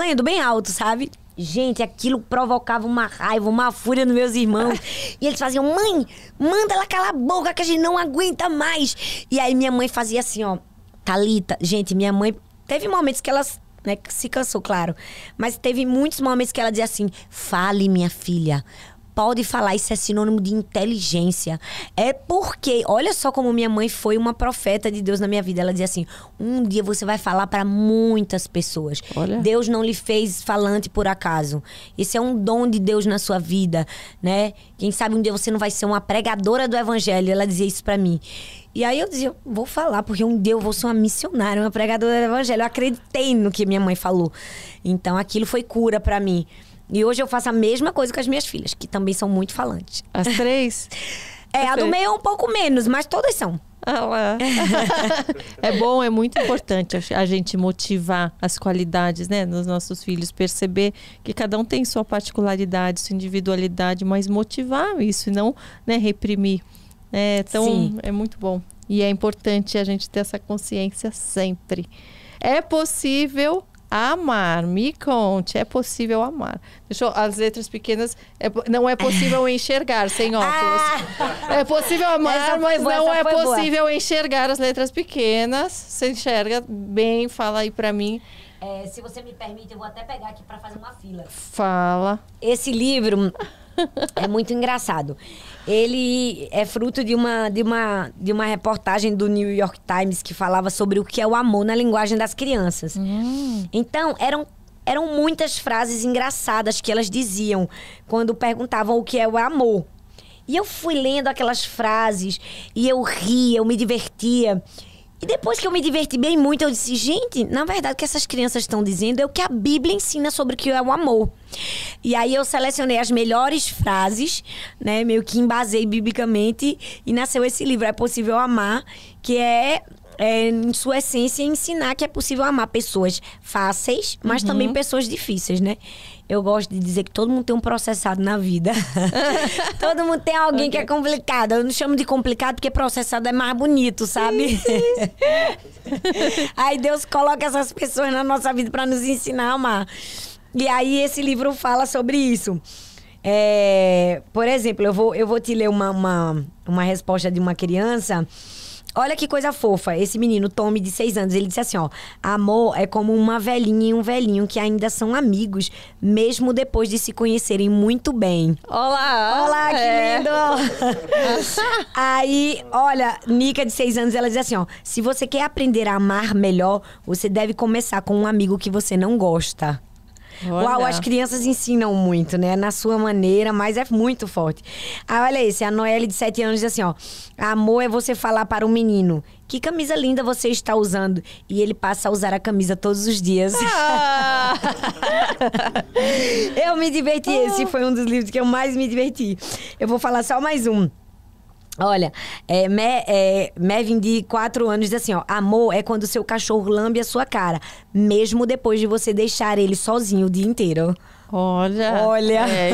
lendo bem alto, sabe? Gente, aquilo provocava uma raiva, uma fúria nos meus irmãos. e eles faziam: "Mãe, manda ela calar a boca que a gente não aguenta mais". E aí minha mãe fazia assim, ó, Talita, gente, minha mãe Teve momentos que ela né, se cansou, claro. Mas teve muitos momentos que ela dizia assim: fale, minha filha pode falar, isso é sinônimo de inteligência. É porque, olha só como minha mãe foi uma profeta de Deus na minha vida. Ela dizia assim: um dia você vai falar para muitas pessoas. Olha. Deus não lhe fez falante por acaso. Esse é um dom de Deus na sua vida, né? Quem sabe um dia você não vai ser uma pregadora do evangelho. Ela dizia isso para mim. E aí eu dizia, vou falar, porque um dia eu vou ser uma missionária, uma pregadora do evangelho. Eu acreditei no que minha mãe falou. Então aquilo foi cura para mim. E hoje eu faço a mesma coisa com as minhas filhas, que também são muito falantes. As três? é, a do meio é um pouco menos, mas todas são. Ah lá. é bom, é muito importante a gente motivar as qualidades, né, nos nossos filhos, perceber que cada um tem sua particularidade, sua individualidade, mas motivar isso e não, né, reprimir. É, então, Sim. é muito bom. E é importante a gente ter essa consciência sempre. É possível Amar, me conte, é possível amar. Deixa eu, as letras pequenas, é, não é possível enxergar sem óculos. Ah! É possível amar, mas boa, não é possível boa. enxergar as letras pequenas. Você enxerga bem, fala aí pra mim. É, se você me permite, eu vou até pegar aqui para fazer uma fila. Fala. Esse livro é muito engraçado. Ele é fruto de uma, de, uma, de uma reportagem do New York Times que falava sobre o que é o amor na linguagem das crianças. Hum. Então, eram eram muitas frases engraçadas que elas diziam quando perguntavam o que é o amor. E eu fui lendo aquelas frases e eu ria, eu me divertia. E depois que eu me diverti bem muito, eu disse, gente, na verdade o que essas crianças estão dizendo é o que a Bíblia ensina sobre o que é o amor. E aí eu selecionei as melhores frases, né, meio que embasei biblicamente e nasceu esse livro, É Possível Amar, que é é, em sua essência, ensinar que é possível amar pessoas fáceis, mas uhum. também pessoas difíceis, né? Eu gosto de dizer que todo mundo tem um processado na vida. todo mundo tem alguém okay. que é complicado. Eu não chamo de complicado porque processado é mais bonito, sabe? aí Deus coloca essas pessoas na nossa vida para nos ensinar a amar. E aí esse livro fala sobre isso. É, por exemplo, eu vou, eu vou te ler uma, uma, uma resposta de uma criança Olha que coisa fofa. Esse menino, Tommy, de seis anos, ele disse assim: ó, amor é como uma velhinha e um velhinho que ainda são amigos, mesmo depois de se conhecerem muito bem. Olá! Olá, que é. lindo! Aí, olha, Nica, de seis anos, ela diz assim: ó, se você quer aprender a amar melhor, você deve começar com um amigo que você não gosta. Olha. Uau, as crianças ensinam muito, né? Na sua maneira, mas é muito forte. Ah, olha esse, a Noelle de 7 anos diz assim, ó. Amor é você falar para um menino. Que camisa linda você está usando. E ele passa a usar a camisa todos os dias. Ah. eu me diverti. Esse foi um dos livros que eu mais me diverti. Eu vou falar só mais um. Olha, é, Me, é, Mevin de 4 anos diz assim, ó. Amor é quando seu cachorro lambe a sua cara, mesmo depois de você deixar ele sozinho o dia inteiro. Olha. Olha. É.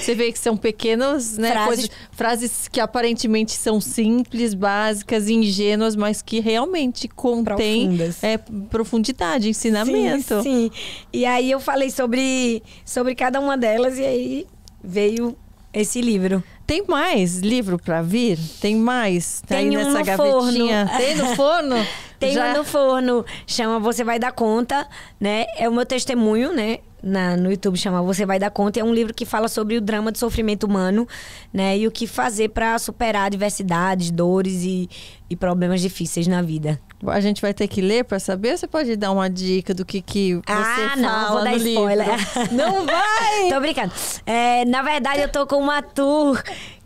Você vê que são pequenas, né? Frases... Coisas, frases que aparentemente são simples, básicas, ingênuas, mas que realmente contêm é, profundidade, ensinamento. Sim, sim. E aí eu falei sobre, sobre cada uma delas e aí veio esse livro. Tem mais livro para vir? Tem mais? Tá Tem aí nessa gavetinha? Forno. Tem no forno? Tem Já... um no forno. Chama Você Vai Dar Conta, né? É o meu testemunho, né? Na, no YouTube chama Você Vai Dar Conta. É um livro que fala sobre o drama do sofrimento humano, né? E o que fazer para superar adversidades, dores e, e problemas difíceis na vida. A gente vai ter que ler para saber? Você pode dar uma dica do que, que você ah, não, fala vou dar no spoiler. livro? Não vai! tô brincando. É, na verdade, eu tô com uma tour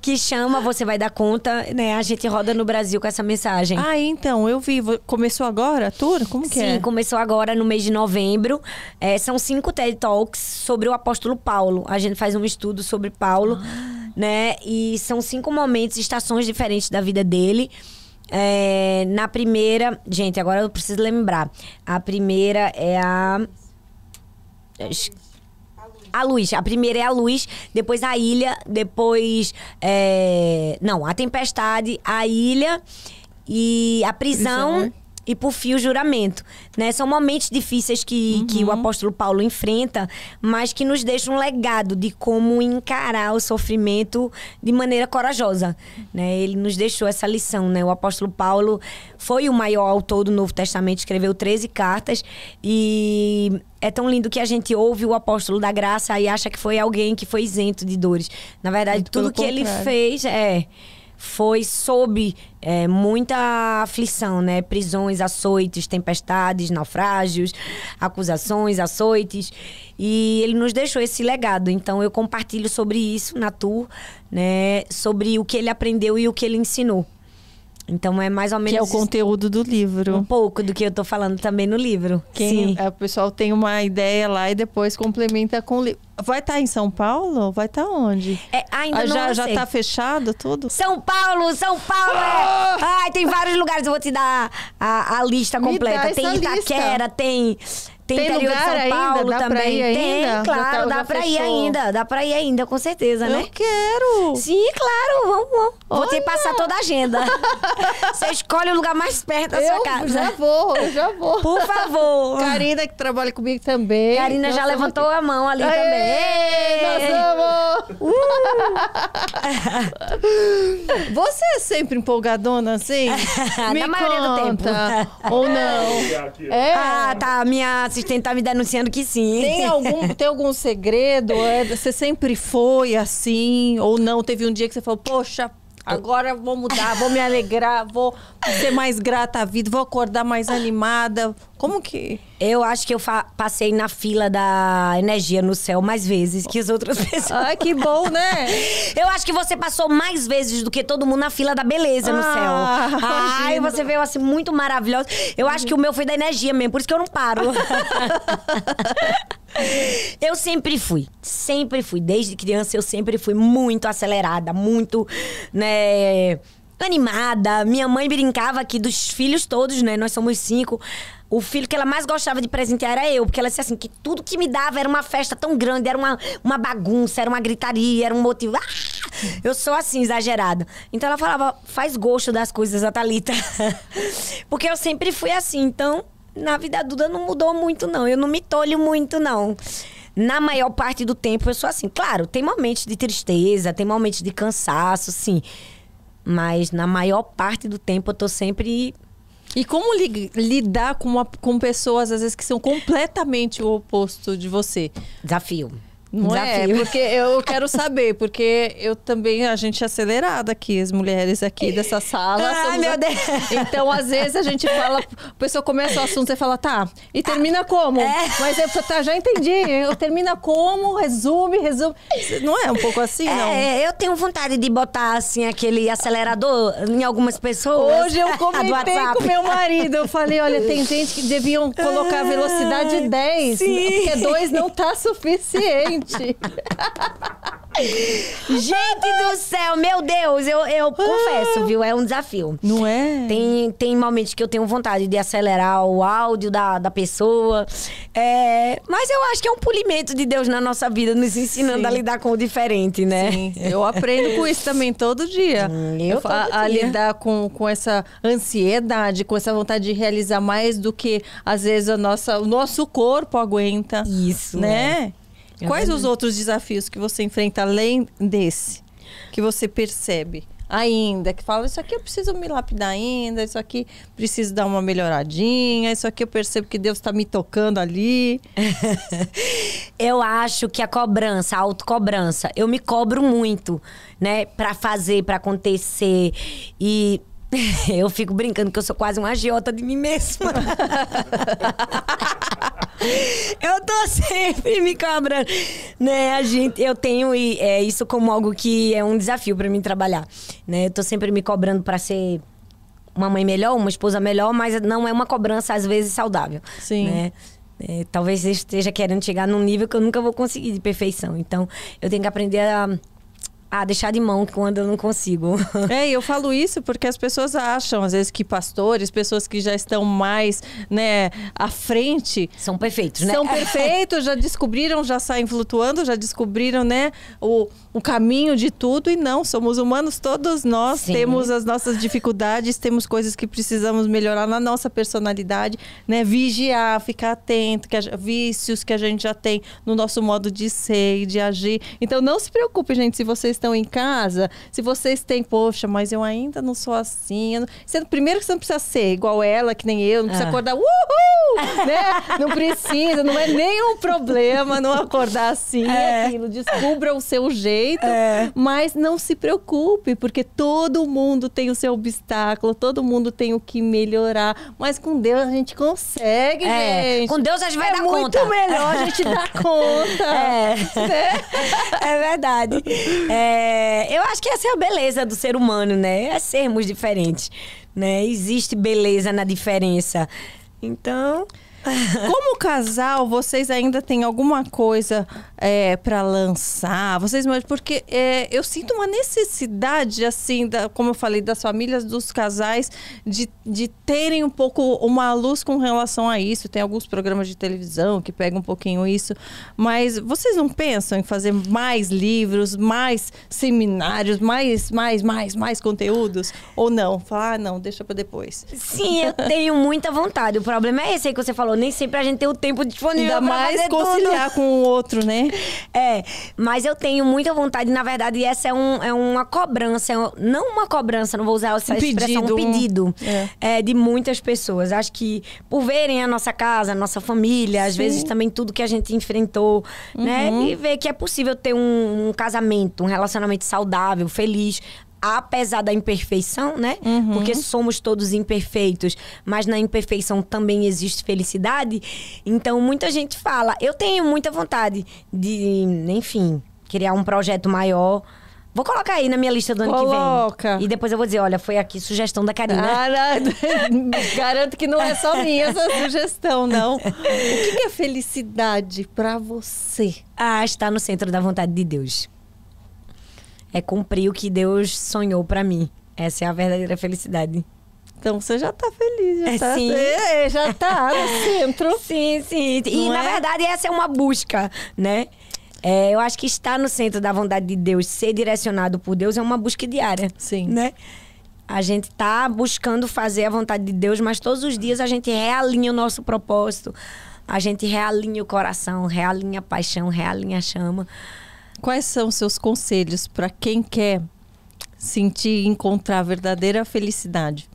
que chama Você Vai Dar Conta, né? A gente roda no Brasil com essa mensagem. Ah, então, eu vi. Começou agora a tour? Como que Sim, é? Sim, começou agora no mês de novembro. É, são cinco TED Talks sobre o apóstolo Paulo. A gente faz um estudo sobre Paulo, ah. né? E são cinco momentos, estações diferentes da vida dele. É, na primeira, gente, agora eu preciso lembrar. A primeira é a. A luz. A primeira é a luz, depois a ilha, depois. É... Não, a tempestade, a ilha e a prisão. prisão. E por fim o juramento. Né? São momentos difíceis que, uhum. que o apóstolo Paulo enfrenta, mas que nos deixam um legado de como encarar o sofrimento de maneira corajosa. Né? Ele nos deixou essa lição. Né? O apóstolo Paulo foi o maior autor do Novo Testamento, escreveu 13 cartas e é tão lindo que a gente ouve o apóstolo da graça e acha que foi alguém que foi isento de dores. Na verdade, Muito tudo que contrário. ele fez é foi sob é, muita aflição, né? Prisões, açoites, tempestades, naufrágios, acusações, açoites. E ele nos deixou esse legado. Então eu compartilho sobre isso na tour, né? Sobre o que ele aprendeu e o que ele ensinou. Então é mais ou menos. Que é o conteúdo do livro. Um pouco do que eu tô falando também no livro. Quem, Sim. É, o pessoal tem uma ideia lá e depois complementa com o livro. Vai estar tá em São Paulo? Vai estar tá onde? É, ainda ah, não já, já tá fechado tudo? São Paulo, São Paulo! É... Ah! Ai, tem vários lugares, eu vou te dar a, a lista completa. Tem Itaquera, lista. tem tem, tem interior de São ainda? Paulo dá também. Tem, ainda? claro, tá, dá pra fechou. ir ainda. Dá pra ir ainda, com certeza, né? Eu quero! Sim, claro, vamos, vamos. Vou te passar toda a agenda. Você escolhe o lugar mais perto da eu sua casa. Já vou, eu já vou. Por favor. Karina, que trabalha comigo também. Karina já levantou aqui. a mão ali Aê, também. Nós vamos! Uh. Você é sempre empolgadona assim? Me Na maioria do tempo. Ou não? É. Ah, tá. Minha assistente tá me denunciando que sim. Tem algum, tem algum segredo? É, você sempre foi assim? Ou não? Teve um dia que você falou, poxa, Agora vou mudar, vou me alegrar, vou ser mais grata à vida, vou acordar mais animada. Como que. Eu acho que eu passei na fila da energia no céu mais vezes que as outras pessoas. Ai, que bom, né? Eu acho que você passou mais vezes do que todo mundo na fila da beleza no ah, céu. Ai, você veio assim muito maravilhosa. Eu acho que o meu foi da energia mesmo, por isso que eu não paro. Eu sempre fui, sempre fui. Desde criança eu sempre fui muito acelerada, muito, né, animada. Minha mãe brincava aqui dos filhos todos, né? Nós somos cinco. O filho que ela mais gostava de presentear era eu, porque ela disse assim: que tudo que me dava era uma festa tão grande, era uma, uma bagunça, era uma gritaria, era um motivo. Ah! Eu sou assim, exagerada. Então ela falava: faz gosto das coisas, a Thalita. porque eu sempre fui assim. Então na vida adulta não mudou muito, não. Eu não me tolho muito, não. Na maior parte do tempo eu sou assim. Claro, tem momentos de tristeza, tem momentos de cansaço, sim. Mas na maior parte do tempo eu tô sempre e como li lidar com, uma, com pessoas, às vezes, que são completamente o oposto de você? Desafio. Não é, Desafio. é, porque eu quero saber, porque eu também, a gente é acelerada aqui, as mulheres aqui dessa sala. Ai, meu a... Deus! Então, às vezes, a gente fala, a pessoa começa o assunto e fala, tá, e termina como? É. Mas eu tá, já entendi, eu termina como, resume, resume. Não é um pouco assim, é, não? É, eu tenho vontade de botar, assim, aquele acelerador em algumas pessoas. Hoje eu comentei com meu marido, eu falei, olha, tem gente que deviam colocar a velocidade 10, Sim. porque 2 não tá suficiente gente. Gente do céu, meu Deus, eu, eu confesso, viu? É um desafio. Não é? Tem, tem momentos que eu tenho vontade de acelerar o áudio da, da pessoa. É, mas eu acho que é um polimento de Deus na nossa vida, nos ensinando Sim. a lidar com o diferente, né? Sim. Eu aprendo com isso também todo dia. Hum, eu todo a, a lidar com, com essa ansiedade, com essa vontade de realizar mais do que às vezes a nossa, o nosso corpo aguenta. Isso. Né? É. É Quais os outros desafios que você enfrenta além desse? Que você percebe? ainda, que fala, isso aqui eu preciso me lapidar ainda, isso aqui preciso dar uma melhoradinha, isso aqui eu percebo que Deus está me tocando ali. eu acho que a cobrança, a autocobrança, eu me cobro muito, né, para fazer, para acontecer e eu fico brincando que eu sou quase uma agiota de mim mesma. eu tô sempre me cobrando. Né, a gente, eu tenho é, isso como algo que é um desafio para mim trabalhar. Né? Eu tô sempre me cobrando para ser uma mãe melhor, uma esposa melhor, mas não é uma cobrança, às vezes, saudável. Sim. Né? É, talvez esteja querendo chegar num nível que eu nunca vou conseguir de perfeição. Então, eu tenho que aprender a a deixar de mão quando eu não consigo. É, eu falo isso porque as pessoas acham, às vezes, que pastores, pessoas que já estão mais, né, à frente. São perfeitos, né? São perfeitos, já descobriram, já saem flutuando, já descobriram, né, o, o caminho de tudo e não, somos humanos todos nós, Sim. temos as nossas dificuldades, temos coisas que precisamos melhorar na nossa personalidade, né? Vigiar, ficar atento, que a, vícios que a gente já tem no nosso modo de ser e de agir. Então não se preocupe, gente, se vocês estão em casa, se vocês têm, poxa, mas eu ainda não sou assim. não- Você, primeiro que você não precisa ser igual ela, que nem eu, não precisa Ah. acordar, uhul! né? Não precisa, não é nenhum problema não acordar assim, É. aquilo. Descubra o seu jeito, É. mas não se preocupe, porque todo mundo tem o seu obstáculo, todo mundo tem o que melhorar. Mas com Deus a gente consegue, É, gente. com Deus a gente vai é dar muito conta. melhor a gente dar conta. É. Né? É verdade. É, eu acho que essa é a beleza do ser humano, né? É sermos diferentes, né? Existe beleza na diferença. Então, Como casal, vocês ainda têm alguma coisa é, para lançar? Vocês, porque é, eu sinto uma necessidade, assim, da, como eu falei, das famílias, dos casais, de, de terem um pouco uma luz com relação a isso. Tem alguns programas de televisão que pegam um pouquinho isso, mas vocês não pensam em fazer mais livros, mais seminários, mais, mais, mais, mais conteúdos? Ou não? Falar, ah, não, deixa para depois. sim, eu tenho muita vontade. O problema é esse aí que você falou. Nem sempre a gente tem o tempo disponível Ainda mais fazer tudo. conciliar com o outro, né? É, mas eu tenho muita vontade, na verdade, essa é, um, é uma cobrança, é não uma cobrança, não vou usar essa Um expressão, pedido, um pedido é. é, de muitas pessoas. Acho que por verem a nossa casa, a nossa família, às Sim. Uhum. vezes também tudo que a gente enfrentou, né? E ver que é possível ter um, um casamento, um relacionamento saudável, feliz. Apesar da imperfeição, né? Uhum. Porque somos todos imperfeitos, mas na imperfeição também existe felicidade. Então, muita gente fala. Eu tenho muita vontade de, enfim, criar um projeto maior. Vou colocar aí na minha lista do ano Coloca. que vem. E depois eu vou dizer: olha, foi aqui sugestão da Karina. Ah, não. garanto que não é só minha essa sugestão, não. O que que é felicidade pra você? Ah, está no centro da vontade de Deus. É cumprir o que Deus sonhou pra mim. Essa é a verdadeira felicidade. Então você já tá feliz, já É, tá, sim. É, já tá no centro. Sim, sim. E Não na é? verdade essa é uma busca, né? É, eu acho que estar no centro da vontade de Deus, ser direcionado por Deus, é uma busca diária. Sim. Né? A gente tá buscando fazer a vontade de Deus, mas todos os dias a gente realinha o nosso propósito. A gente realinha o coração, realinha a paixão, realinha a chama. Quais são seus conselhos pra quem quer sentir e encontrar a verdadeira felicidade?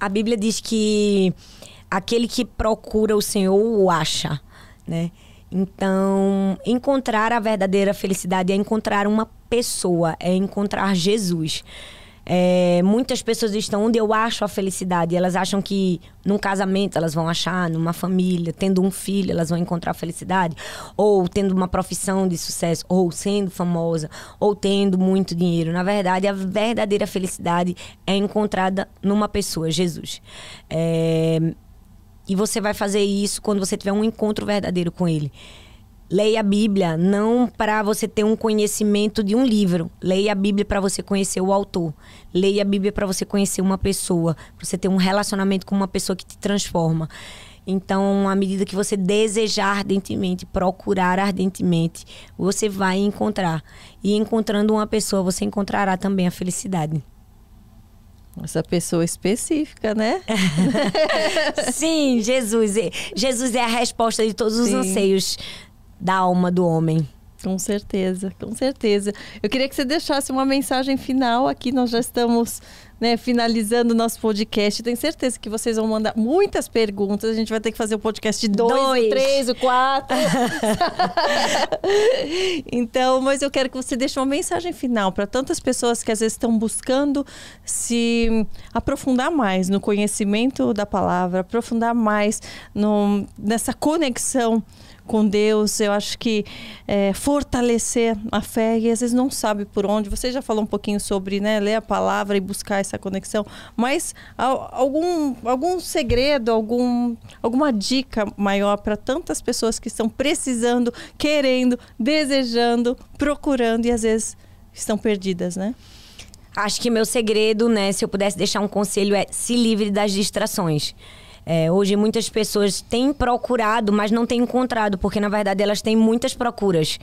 A Bíblia diz que aquele que procura o Senhor o acha, né? Então, encontrar a verdadeira felicidade é encontrar uma pessoa, é encontrar Jesus. É, muitas pessoas estão onde eu acho a felicidade. Elas acham que num casamento elas vão achar, numa família, tendo um filho elas vão encontrar a felicidade, ou tendo uma profissão de sucesso, ou sendo famosa, ou tendo muito dinheiro. Na verdade, a verdadeira felicidade é encontrada numa pessoa, Jesus. É, e você vai fazer isso quando você tiver um encontro verdadeiro com ele. Leia a Bíblia não para você ter um conhecimento de um livro. Leia a Bíblia para você conhecer o autor. Leia a Bíblia para você conhecer uma pessoa, para você ter um relacionamento com uma pessoa que te transforma. Então, à medida que você desejar ardentemente, procurar ardentemente, você vai encontrar. E encontrando uma pessoa, você encontrará também a felicidade. Essa pessoa específica, né? Sim, Jesus. Jesus é a resposta de todos os Sim. anseios da alma do homem. Com certeza, com certeza. Eu queria que você deixasse uma mensagem final aqui. Nós já estamos né, finalizando o nosso podcast. Tenho certeza que vocês vão mandar muitas perguntas. A gente vai ter que fazer o podcast de dois, Dois. o três, o quatro. então, mas eu quero que você deixe uma mensagem final para tantas pessoas que às vezes estão buscando se aprofundar mais no conhecimento da palavra, aprofundar mais no, nessa conexão com Deus, eu acho que é, fortalecer a fé e às vezes não sabe por onde. Você já falou um pouquinho sobre né, ler a palavra e buscar essa conexão, mas al- algum, algum segredo, algum, alguma dica maior para tantas pessoas que estão precisando, querendo, desejando, procurando e às vezes estão perdidas, né? Acho que meu segredo, né, se eu pudesse deixar um conselho, é se livre das distrações. É, hoje muitas pessoas têm procurado, mas não têm encontrado, porque na verdade elas têm muitas procuras.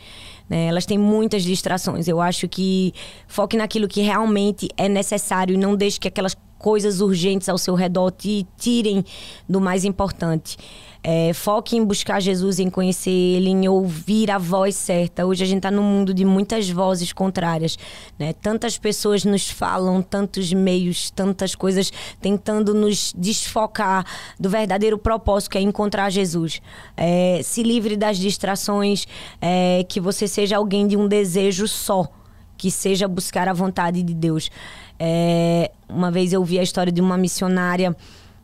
Né? Elas têm muitas distrações. Eu acho que foque naquilo que realmente é necessário e não deixe que aquelas coisas urgentes ao seu redor te tirem do mais importante. É, foque em buscar Jesus, em conhecer Ele, em ouvir a voz certa. Hoje a gente está num mundo de muitas vozes contrárias. Né? Tantas pessoas nos falam, tantos meios, tantas coisas tentando nos desfocar do verdadeiro propósito que é encontrar Jesus. É, se livre das distrações, é, que você seja alguém de um desejo só, que seja buscar a vontade de Deus. É, uma vez eu vi a história de uma missionária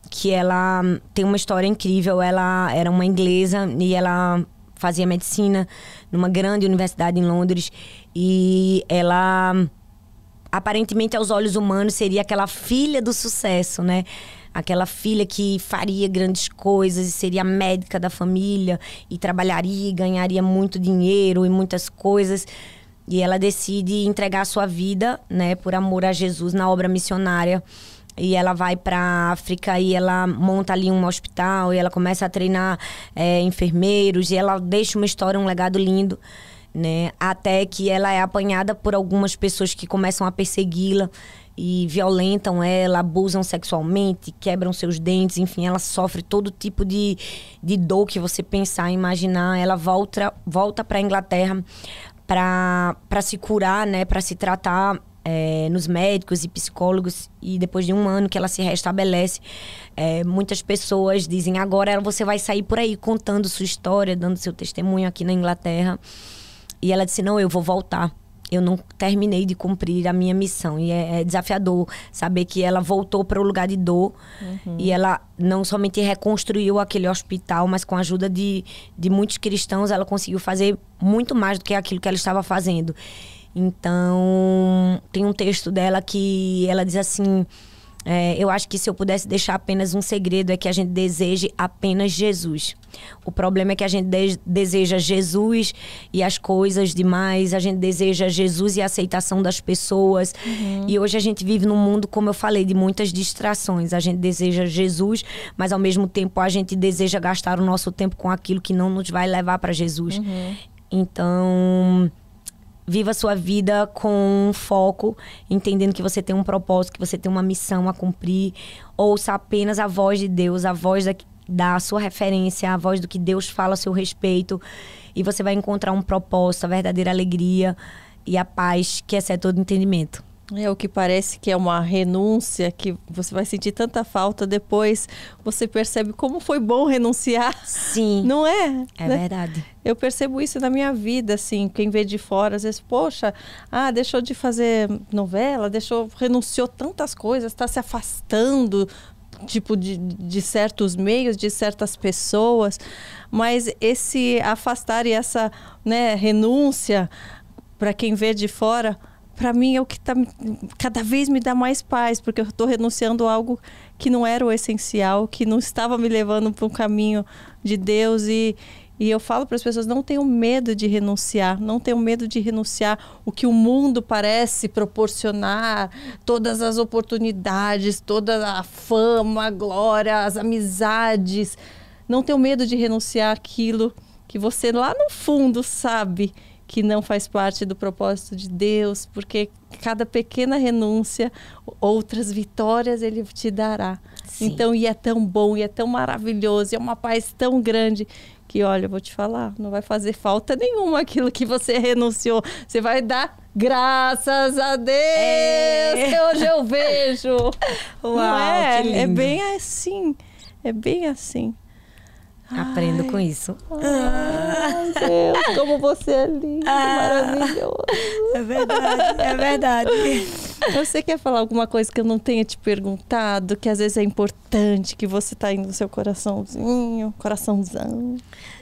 que ela tem uma história incrível. Ela era uma inglesa e ela fazia medicina numa grande universidade em Londres e ela aparentemente aos olhos humanos seria aquela filha do sucesso, né? Aquela filha que faria grandes coisas e seria médica da família e trabalharia e ganharia muito dinheiro e muitas coisas. E ela decide entregar a sua vida, né, por amor a Jesus na obra missionária. E ela vai para África e ela monta ali um hospital e ela começa a treinar é, enfermeiros e ela deixa uma história, um legado lindo, né? Até que ela é apanhada por algumas pessoas que começam a persegui-la e violentam ela, abusam sexualmente, quebram seus dentes, enfim, ela sofre todo tipo de, de dor que você pensar, imaginar. Ela volta, volta para a Inglaterra para se curar, né, para se tratar é, nos médicos e psicólogos e depois de um ano que ela se restabelece, é, muitas pessoas dizem agora você vai sair por aí contando sua história, dando seu testemunho aqui na Inglaterra. E ela disse não, eu vou voltar eu não terminei de cumprir a minha missão. E é, é desafiador saber que ela voltou para o lugar de dor uhum. e ela não somente reconstruiu aquele hospital, mas com a ajuda de, de muitos cristãos, ela conseguiu fazer muito mais do que aquilo que ela estava fazendo. Então, tem um texto dela que ela diz assim. É, eu acho que se eu pudesse deixar apenas um segredo é que a gente deseje apenas Jesus. O problema é que a gente de deseja Jesus e as coisas demais, a gente deseja Jesus e a aceitação das pessoas. Uhum. E hoje a gente vive num mundo, como eu falei, de muitas distrações. A gente deseja Jesus, mas ao mesmo tempo a gente deseja gastar o nosso tempo com aquilo que não nos vai levar para Jesus. Uhum. Então viva a sua vida com foco, entendendo que você tem um propósito, que você tem uma missão a cumprir. Ouça apenas a voz de Deus, a voz da, da sua referência, a voz do que Deus fala a seu respeito. E você vai encontrar um propósito, a verdadeira alegria e a paz que excede todo entendimento. É o que parece que é uma renúncia, que você vai sentir tanta falta, depois você percebe como foi bom renunciar. Sim. Não é? É né? verdade. Eu percebo isso na minha vida, assim, quem vê de fora, às vezes, poxa, ah, deixou de fazer novela, deixou, renunciou tantas coisas, está se afastando, tipo, de, de certos meios, de certas pessoas. Mas esse afastar e essa né, renúncia, para quem vê de fora para mim é o que tá, cada vez me dá mais paz, porque eu estou renunciando a algo que não era o essencial, que não estava me levando para um caminho de Deus e e eu falo para as pessoas: não tenham medo de renunciar, não tenham medo de renunciar o que o mundo parece proporcionar, todas as oportunidades, toda a fama, a glória, as amizades. Não tenham medo de renunciar aquilo que você lá no fundo sabe que não faz parte do propósito de Deus, porque cada pequena renúncia, outras vitórias ele te dará. Sim. Então, e é tão bom, e é tão maravilhoso, e é uma paz tão grande que, olha, eu vou te falar, não vai fazer falta nenhuma aquilo que você renunciou. Você vai dar graças a Deus é. que hoje eu vejo. Uau, não é? É bem assim. É bem assim. Aprendo Ai. com isso. Ai, Deus, como você é lindo, maravilhoso. É verdade, é verdade. Você quer falar alguma coisa que eu não tenha te perguntado, que às vezes é importante, que você tá indo no seu coraçãozinho, coraçãozão?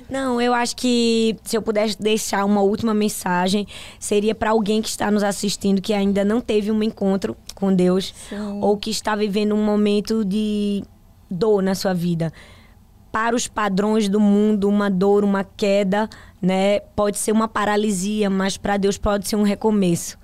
Não, eu acho que se eu pudesse deixar uma última mensagem, seria para alguém que está nos assistindo que ainda não teve um encontro com Deus Sim. ou que está vivendo um momento de dor na sua vida para os padrões do mundo, uma dor, uma queda, né, pode ser uma paralisia, mas para Deus pode ser um recomeço.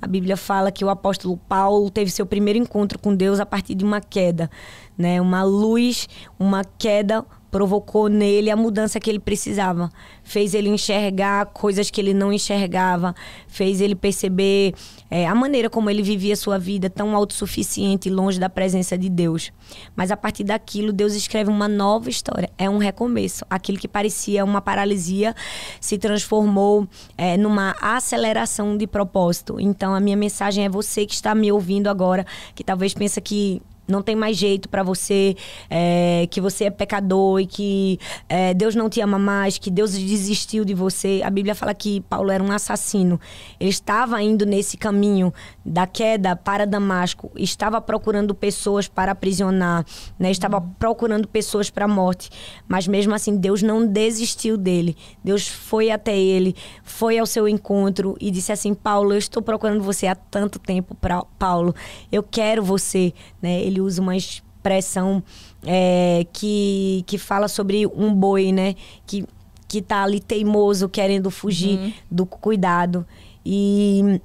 A Bíblia fala que o apóstolo Paulo teve seu primeiro encontro com Deus a partir de uma queda, né? Uma luz, uma queda provocou nele a mudança que ele precisava. Fez ele enxergar coisas que ele não enxergava, fez ele perceber é, a maneira como ele vivia sua vida tão autossuficiente, longe da presença de Deus. Mas a partir daquilo, Deus escreve uma nova história. É um recomeço. Aquilo que parecia uma paralisia se transformou é, numa aceleração de propósito. Então, a minha mensagem é você que está me ouvindo agora, que talvez pensa que não tem mais jeito para você, é, que você é pecador e que é, Deus não te ama mais, que Deus desistiu de você. A Bíblia fala que Paulo era um assassino. Ele estava indo nesse caminho da queda para Damasco, estava procurando pessoas para aprisionar, né? estava procurando pessoas para a morte. Mas mesmo assim, Deus não desistiu dele. Deus foi até ele, foi ao seu encontro e disse assim: Paulo, eu estou procurando você há tanto tempo, pra, Paulo. Eu quero você. Né? Ele ele usa uma expressão é, que, que fala sobre um boi, né? Que, que tá ali teimoso, querendo fugir uhum. do cuidado. E,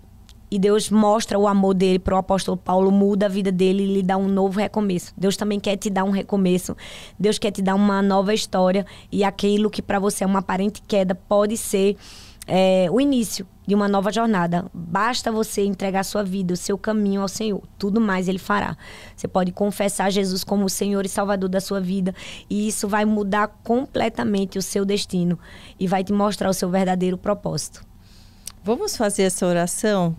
e Deus mostra o amor dele para o apóstolo Paulo, muda a vida dele e lhe dá um novo recomeço. Deus também quer te dar um recomeço. Deus quer te dar uma nova história. E aquilo que para você é uma aparente queda pode ser é, o início de uma nova jornada. Basta você entregar sua vida, o seu caminho ao Senhor. Tudo mais Ele fará. Você pode confessar Jesus como o Senhor e Salvador da sua vida. E isso vai mudar completamente o seu destino. E vai te mostrar o seu verdadeiro propósito. Vamos fazer essa oração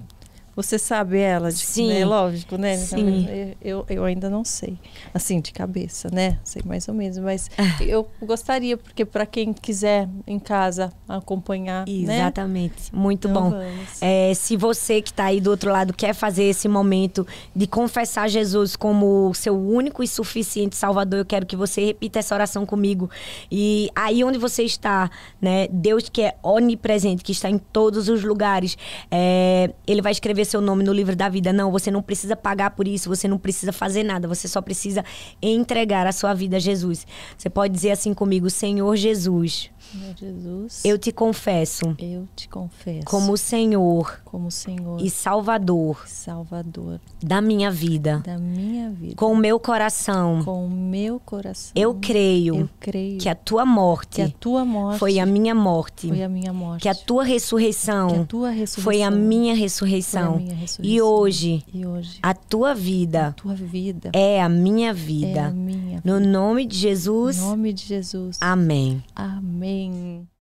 você sabe ela? De, Sim. Né? Lógico, né? Sim. Eu, eu ainda não sei. Assim, de cabeça, né? Sei mais ou menos. Mas ah. eu gostaria, porque para quem quiser em casa acompanhar. Né? Exatamente. Né? Muito então, bom. É, se você que está aí do outro lado quer fazer esse momento de confessar Jesus como seu único e suficiente Salvador, eu quero que você repita essa oração comigo. E aí onde você está, né? Deus que é onipresente, que está em todos os lugares, é, ele vai escrever escrever seu nome no livro da vida. Não, você não precisa pagar por isso, você não precisa fazer nada, você só precisa entregar a sua vida a Jesus. Você pode dizer assim comigo: Senhor Jesus. Senhor Jesus. Eu te confesso. Eu te confesso. Como Senhor. Como Senhor. E Salvador. Salvador. Da minha vida. Da minha vida. Com o meu coração. Com o meu coração. Eu creio. Eu creio. Que a tua morte. Que a tua morte. Foi a minha morte. Foi a minha morte. Que a tua ressurreição. Que a tua ressurreição. Foi a minha ressurreição. A minha ressurreição. E hoje. E hoje. A tua vida. A tua vida. É a minha vida. É a minha vida. No nome de Jesus. No nome de Jesus. Amém. Amém. maraming